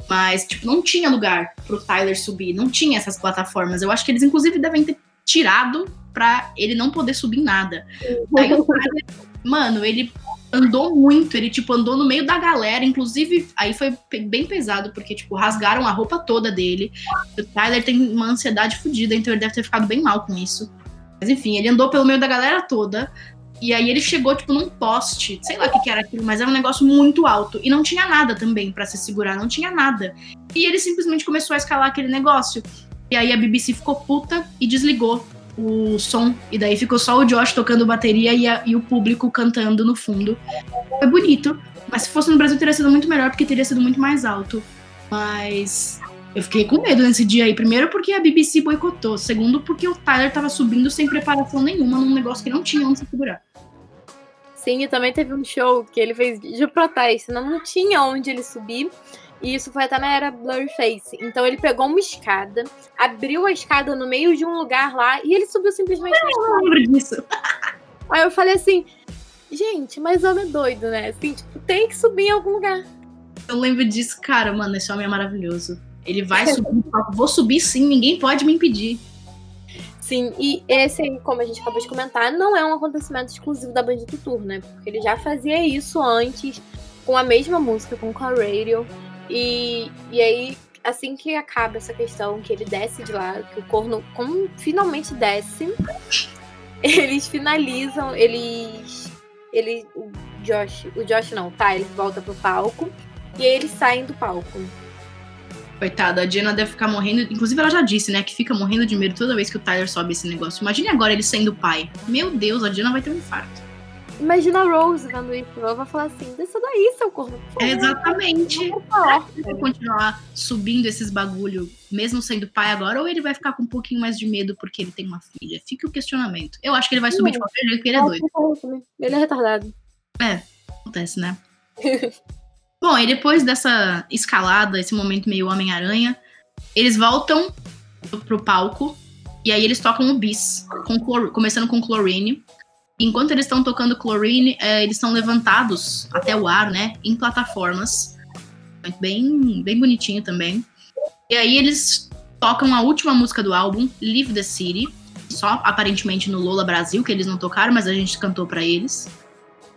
S1: mas, tipo, não tinha lugar pro Tyler subir, não tinha essas plataformas. Eu acho que eles, inclusive, devem ter tirado pra ele não poder subir nada. Aí o Tyler, mano, ele andou muito, ele, tipo, andou no meio da galera, inclusive, aí foi bem pesado, porque, tipo, rasgaram a roupa toda dele. O Tyler tem uma ansiedade fodida, então ele deve ter ficado bem mal com isso. Mas enfim, ele andou pelo meio da galera toda, e aí ele chegou, tipo, num poste, sei lá o que, que era aquilo, mas era um negócio muito alto, e não tinha nada também para se segurar, não tinha nada. E ele simplesmente começou a escalar aquele negócio. E aí a BBC ficou puta e desligou o som, e daí ficou só o Josh tocando bateria e, a, e o público cantando no fundo. Foi bonito, mas se fosse no Brasil teria sido muito melhor, porque teria sido muito mais alto. Mas eu fiquei com medo nesse dia aí. Primeiro porque a BBC boicotou. Segundo porque o Tyler tava subindo sem preparação nenhuma num negócio que não tinha onde se segurar.
S2: Sim, e também teve um show que ele fez de. Não, não tinha onde ele subir. E isso foi até na era Blurface. Então ele pegou uma escada, abriu a escada no meio de um lugar lá e ele subiu simplesmente.
S1: Eu não lembro disso.
S2: Aí eu falei assim, gente, mas homem é doido, né? Assim, tipo, tem que subir em algum lugar.
S1: Eu lembro disso, cara, mano, esse homem é maravilhoso. Ele vai subir, vou subir sim, ninguém pode me impedir.
S2: Sim, e esse aí, como a gente acabou de comentar, não é um acontecimento exclusivo da Band do Tour, né? Porque ele já fazia isso antes, com a mesma música, com a Radio. E, e aí, assim que acaba essa questão, que ele desce de lá, que o corno finalmente desce, eles finalizam, eles. Ele. O Josh. O Josh não, tá? Ele volta pro palco. E aí eles saem do palco.
S1: Coitada, a Diana deve ficar morrendo. Inclusive, ela já disse, né? Que fica morrendo de medo toda vez que o Tyler sobe esse negócio. Imagine agora ele sendo pai. Meu Deus, a Diana vai ter um infarto.
S2: Imagina a Rose vendo isso. Ela vai falar assim: desça daí, seu corpo.
S1: É exatamente. Ele vai continuar subindo esses bagulho, mesmo sendo pai agora, ou ele vai ficar com um pouquinho mais de medo porque ele tem uma filha? Fica o questionamento. Eu acho que ele vai subir de qualquer jeito porque ele é doido.
S2: Ele é retardado.
S1: É, acontece, né? Bom, e depois dessa escalada, esse momento meio Homem-Aranha, eles voltam pro palco e aí eles tocam o bis, com, começando com Chlorine. Enquanto eles estão tocando Chlorine, é, eles são levantados até o ar, né? Em plataformas. Bem, bem bonitinho também. E aí eles tocam a última música do álbum, Leave the City, só aparentemente no Lola Brasil, que eles não tocaram, mas a gente cantou para eles.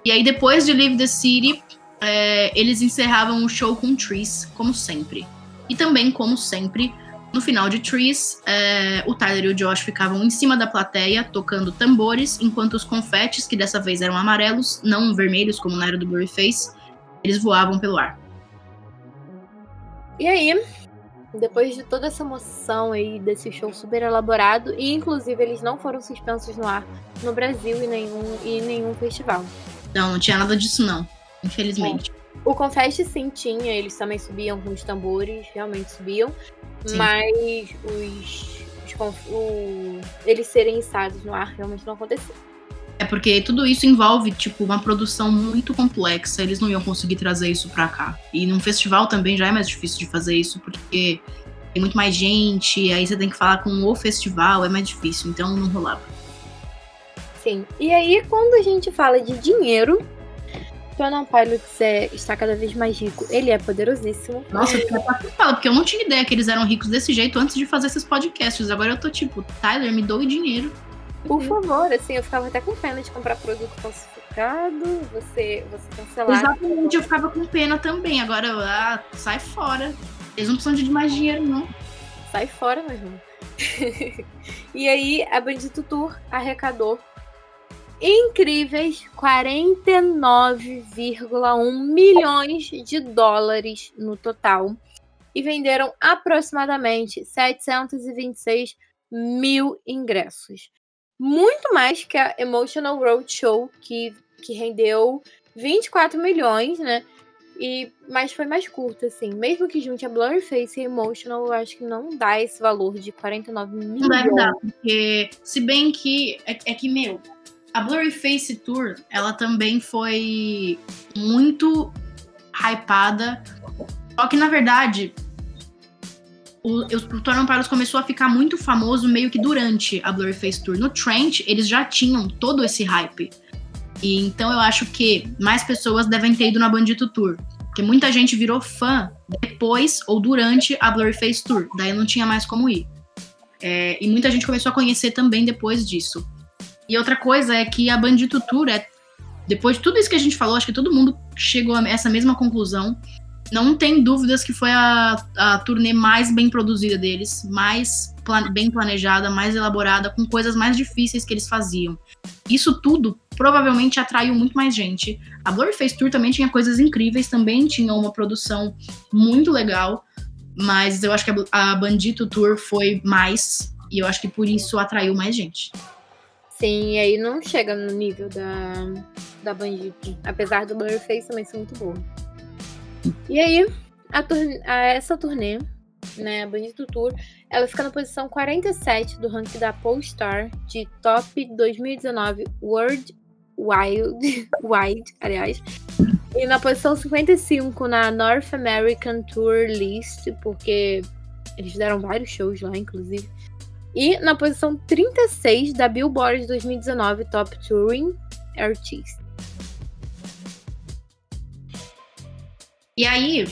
S1: E aí depois de Leave the City, é, eles encerravam o show com Trees, como sempre. E também, como sempre, no final de Trees, é, o Tyler e o Josh ficavam em cima da plateia, tocando tambores, enquanto os confetes, que dessa vez eram amarelos, não vermelhos, como na era do Blurryface, eles voavam pelo ar.
S2: E aí, depois de toda essa emoção aí desse show super elaborado, e inclusive eles não foram suspensos no ar no Brasil e nenhum, e nenhum festival.
S1: Não, não tinha nada disso não, infelizmente.
S2: É. O Confest sim tinha, eles também subiam com os tambores, realmente subiam, sim. mas os, os o, eles serem içados no ar realmente não aconteceu.
S1: É porque tudo isso envolve, tipo, uma produção muito complexa. Eles não iam conseguir trazer isso pra cá. E num festival também já é mais difícil de fazer isso, porque tem muito mais gente, aí você tem que falar com o festival, é mais difícil, então não rolava.
S2: Sim. E aí, quando a gente fala de dinheiro, Conan Pilots é, está cada vez mais rico. Ele é poderosíssimo.
S1: Nossa, eu fala, porque eu não tinha ideia que eles eram ricos desse jeito antes de fazer esses podcasts. Agora eu tô tipo, Tyler, me doe dinheiro.
S2: Por favor, assim, eu ficava até com pena de comprar produto falsificado, você, você cancelar.
S1: Exatamente, eu ficava com pena também. Agora, ah, sai fora. Eles não precisam de mais dinheiro, não.
S2: Sai fora, meu irmão. e aí, a Bandito Tour arrecadou incríveis 49,1 milhões de dólares no total e venderam aproximadamente 726 mil ingressos. Muito mais que a Emotional Roadshow, que, que rendeu 24 milhões, né? E, mas foi mais curta, assim. Mesmo que junte a Blurface e Emotional, eu acho que não dá esse valor de 49 milhões. Não deve dar,
S1: porque se bem que é, é que, meu, a Blurry Face Tour, ela também foi muito hypada. Só que, na verdade, o, o Tornado Pilots começou a ficar muito famoso meio que durante a Blurry Face Tour. No Trent, eles já tinham todo esse hype. E então eu acho que mais pessoas devem ter ido na Bandito Tour. Porque muita gente virou fã depois ou durante a Blurry Face Tour. Daí não tinha mais como ir. É, e muita gente começou a conhecer também depois disso. E outra coisa é que a Bandito Tour é. Depois de tudo isso que a gente falou, acho que todo mundo chegou a essa mesma conclusão. Não tem dúvidas que foi a, a turnê mais bem produzida deles, mais plan bem planejada, mais elaborada, com coisas mais difíceis que eles faziam. Isso tudo provavelmente atraiu muito mais gente. A Blurface Tour também tinha coisas incríveis, também tinha uma produção muito legal, mas eu acho que a Bandito Tour foi mais, e eu acho que por isso atraiu mais gente.
S2: Sim, e aí não chega no nível da, da Bandito. Apesar do Blurface também ser muito boa. E aí, a a essa turnê, né, a Bandito Tour, ela fica na posição 47 do ranking da Polestar de Top 2019 World Wild, Wide, aliás. E na posição 55 na North American Tour List, porque eles fizeram vários shows lá, inclusive. E na posição 36 da Billboard 2019 Top Touring Artist.
S1: E aí,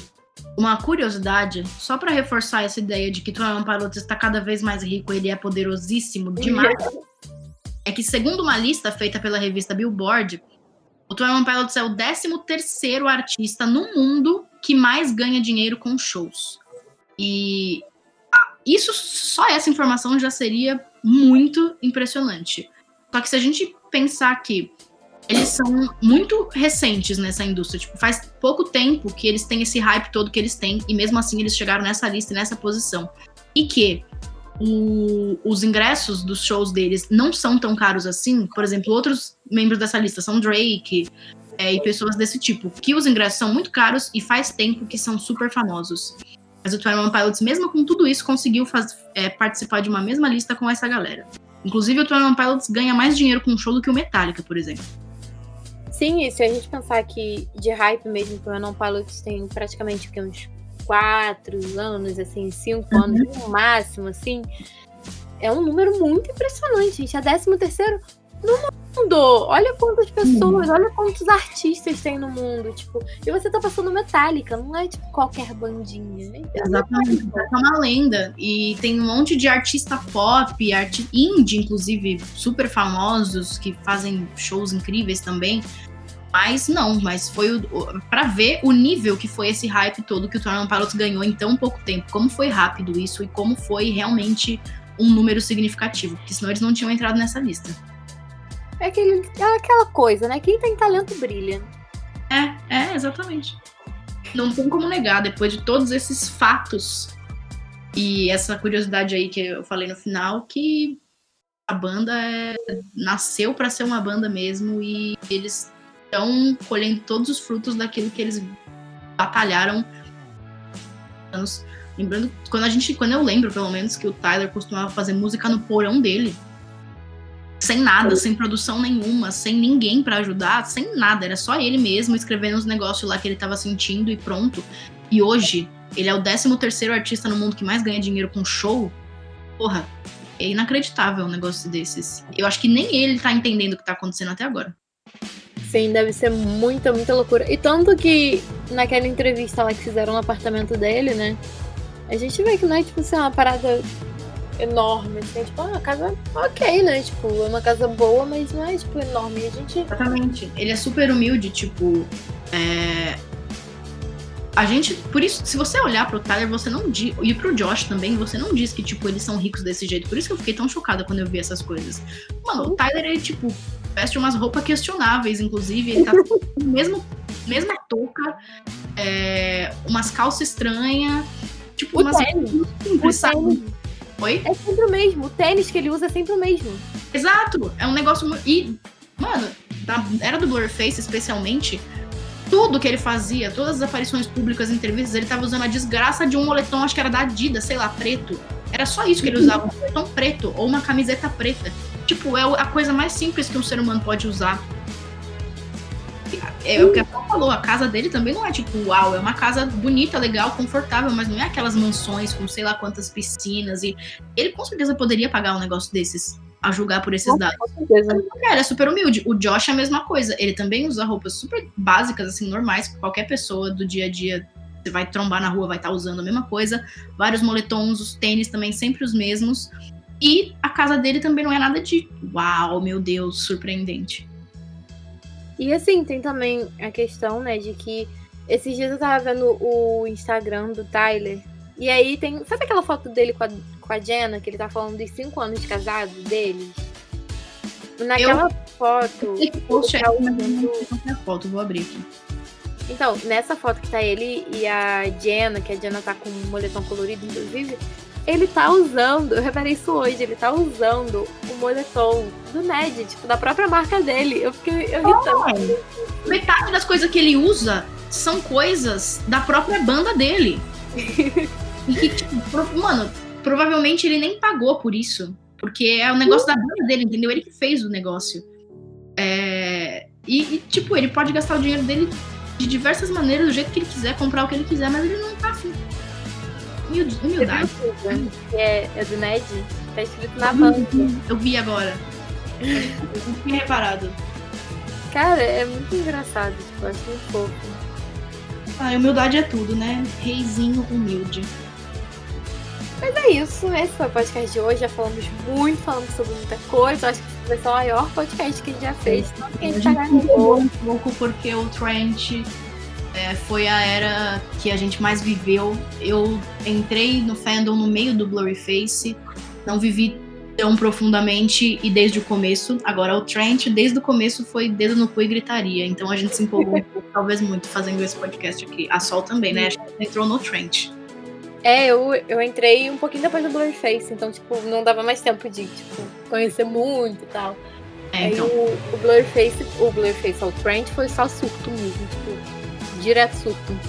S1: uma curiosidade, só para reforçar essa ideia de que Twenty Pilots está cada vez mais rico, ele é poderosíssimo demais, é que segundo uma lista feita pela revista Billboard, o Twenty Pilots é o 13 terceiro artista no mundo que mais ganha dinheiro com shows. E isso, só essa informação já seria muito impressionante. Só que se a gente pensar que eles são muito recentes nessa indústria, tipo, faz pouco tempo que eles têm esse hype todo que eles têm, e mesmo assim eles chegaram nessa lista e nessa posição. E que o, os ingressos dos shows deles não são tão caros assim, por exemplo, outros membros dessa lista são Drake é, e pessoas desse tipo, que os ingressos são muito caros e faz tempo que são super famosos. Mas o Twenty One Pilots, mesmo com tudo isso, conseguiu faz, é, participar de uma mesma lista com essa galera. Inclusive, o Twenty One Pilots ganha mais dinheiro com um show do que o Metallica, por exemplo.
S2: Sim, e se a gente pensar que de hype mesmo, o Twenty One Pilots tem praticamente que, uns quatro anos, assim, cinco uhum. anos no máximo, assim, é um número muito impressionante, gente. É 13 terceiro no mundo. Olha quantas pessoas, olha quantos artistas tem no mundo. Tipo, e você tá passando Metallica, não é tipo qualquer bandinha. Né?
S1: Exatamente, é uma lenda. E tem um monte de artista pop, arti indie, inclusive, super famosos, que fazem shows incríveis também. Mas não, mas foi o, para ver o nível que foi esse hype todo que o Tornado Pilots ganhou em tão pouco tempo. Como foi rápido isso e como foi realmente um número significativo, porque senão eles não tinham entrado nessa lista.
S2: É, aquele, é aquela coisa, né? Quem tem talento brilha.
S1: É, é, exatamente. Não tem como negar, depois de todos esses fatos e essa curiosidade aí que eu falei no final, que a banda é, nasceu para ser uma banda mesmo e eles estão colhendo todos os frutos daquilo que eles batalharam. Lembrando, quando a gente, quando eu lembro, pelo menos, que o Tyler costumava fazer música no porão dele, sem nada, sem produção nenhuma, sem ninguém para ajudar, sem nada, era só ele mesmo escrevendo os negócios lá que ele tava sentindo e pronto. E hoje, ele é o 13 terceiro artista no mundo que mais ganha dinheiro com show. Porra, é inacreditável um negócio desses. Eu acho que nem ele tá entendendo o que tá acontecendo até agora.
S2: Sim, deve ser muita, muita loucura. E tanto que naquela entrevista lá que fizeram no apartamento dele, né? A gente vê que não é tipo assim, uma parada enorme, assim, tipo, uma casa ok, né? Tipo, é uma casa boa, mas não é tipo enorme. A gente.
S1: Exatamente. Ele é super humilde, tipo. É... A gente, por isso, se você olhar pro Tyler, você não diz, e pro Josh também, você não diz que, tipo, eles são ricos desse jeito. Por isso que eu fiquei tão chocada quando eu vi essas coisas. Mano, o Tyler, ele, tipo, veste umas roupas questionáveis, inclusive. Ele tá com mesmo, mesma touca, é, umas calças estranhas. Tipo,
S2: o
S1: umas
S2: tênis,
S1: simples,
S2: o tênis.
S1: Oi?
S2: É sempre o mesmo. O tênis que ele usa é sempre o mesmo.
S1: Exato! É um negócio. E, mano, na era do Blurface, especialmente, tudo que ele fazia, todas as aparições públicas, entrevistas, ele tava usando a desgraça de um moletom, acho que era da Adidas, sei lá, preto. Era só isso que ele usava, um moletom preto ou uma camiseta preta. Tipo, é a coisa mais simples que um ser humano pode usar. É o que a Paula falou, a casa dele também não é tipo, uau, é uma casa bonita, legal, confortável, mas não é aquelas mansões com sei lá quantas piscinas. E ele com certeza poderia pagar um negócio desses, a julgar por esses dados.
S2: Com certeza.
S1: Cara, é super humilde. O Josh é a mesma coisa. Ele também usa roupas super básicas, assim, normais, que qualquer pessoa do dia a dia você vai trombar na rua, vai estar usando a mesma coisa. Vários moletons, os tênis também sempre os mesmos. E a casa dele também não é nada de uau, meu Deus, surpreendente.
S2: E assim, tem também a questão, né, de que esses dias eu tava vendo o Instagram do Tyler. E aí tem. Sabe aquela foto dele com a, com a Jenna, que ele tá falando dos cinco anos de casado deles? Naquela foto.
S1: Esse post é
S2: tá usando-
S1: foto, vou abrir aqui.
S2: Então, nessa foto que tá ele e a Jenna, que a Jenna tá com um moletom colorido, inclusive, ele tá usando, eu reparei isso hoje, ele tá usando o moletom do Ned, tipo, da própria marca dele. Eu fiquei eu ri tanto.
S1: Metade das coisas que ele usa são coisas da própria banda dele. e que, tipo, mano, provavelmente ele nem pagou por isso. Porque é o negócio da banda dele, entendeu? Ele que fez o negócio. É, E, e, tipo, ele pode gastar o dinheiro dele de diversas maneiras, do jeito que ele quiser, comprar o que ele quiser, mas ele não tá Humildade.
S2: Que é, é do Ned? Tá escrito na banda.
S1: Eu vi agora. Eu não tinha reparado.
S2: Cara, é muito engraçado, tipo, acho muito fofo.
S1: Ah, humildade é tudo, né? Reizinho humilde.
S2: Mas é isso, esse foi o podcast de hoje. Já falamos muito, falamos sobre muita coisa. Acho que esse ser o maior podcast que a gente já fez. Tanto que a
S1: A
S2: gente
S1: gente
S2: tá
S1: um pouco porque o Trent é, foi a era que a gente mais viveu. Eu entrei no fandom no meio do Blurryface, não vivi tão profundamente e desde o começo. Agora o Trent, desde o começo, foi dedo no cu e gritaria. Então a gente se empolgou talvez muito, fazendo esse podcast aqui. A Sol também, né? A gente entrou no Trent.
S2: É, eu, eu entrei um pouquinho depois do Blurface, então, tipo, não dava mais tempo de, tipo, conhecer muito e tal.
S1: É,
S2: Aí
S1: então,
S2: o, o Blurface, o Blurface, ó, o Trent foi só surto mesmo, tipo, direto surto.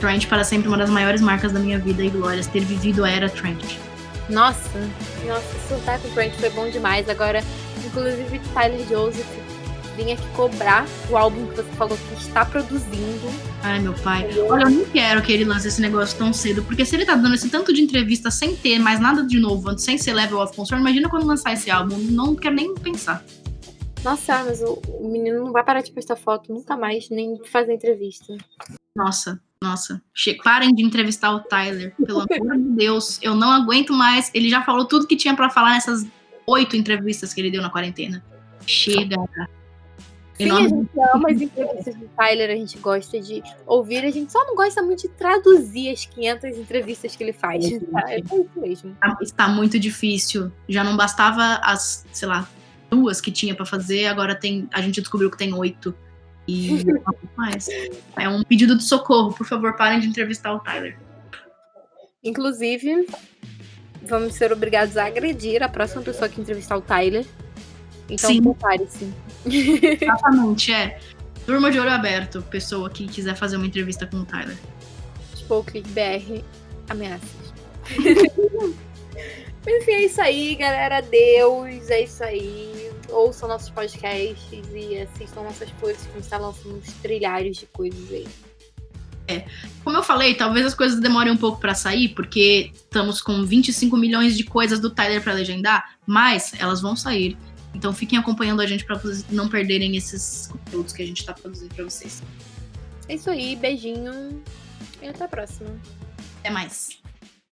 S1: Trent para sempre uma das maiores marcas da minha vida e glórias ter vivido a era Trent.
S2: Nossa, nossa, surtar com o Trent foi bom demais. Agora, inclusive, Tyler Joseph vinha aqui cobrar o álbum que você falou que está produzindo.
S1: Ai, meu pai. Olha, eu não quero que ele lance esse negócio tão cedo, porque se ele tá dando esse tanto de entrevista sem ter mais nada de novo, sem ser level of concern, imagina quando lançar esse álbum. Não quero nem pensar.
S2: Nossa, mas o, o menino não vai parar de postar foto nunca mais, nem fazer entrevista.
S1: Nossa, nossa. Parem de entrevistar o Tyler, pelo amor de Deus. Eu não aguento mais. Ele já falou tudo que tinha para falar nessas oito entrevistas que ele deu na quarentena. Chega.
S2: Sim, a gente ama as entrevistas do Tyler, a gente gosta de ouvir, a gente só não gosta muito de traduzir as 500 entrevistas que ele faz. Tá? É isso mesmo.
S1: Está muito difícil. Já não bastava as, sei lá, duas que tinha para fazer, agora tem, a gente descobriu que tem oito. E mais. É um pedido de socorro, por favor, parem de entrevistar o Tyler.
S2: Inclusive, vamos ser obrigados a agredir a próxima pessoa que entrevistar o Tyler. Então prepare-se.
S1: Exatamente, é. Turma de olho aberto, pessoa que quiser fazer uma entrevista com o Tyler.
S2: Spoke BR ameaças. Enfim, é isso aí, galera. Deus, é isso aí. Ouçam nossos podcasts e assistam nossas coisas que a gente tá lançando uns trilhares de coisas aí.
S1: É. Como eu falei, talvez as coisas demorem um pouco para sair, porque estamos com 25 milhões de coisas do Tyler para legendar, mas elas vão sair. Então fiquem acompanhando a gente para não perderem esses conteúdos que a gente tá produzindo para vocês.
S2: É isso aí, beijinho e até a próxima.
S1: Até mais.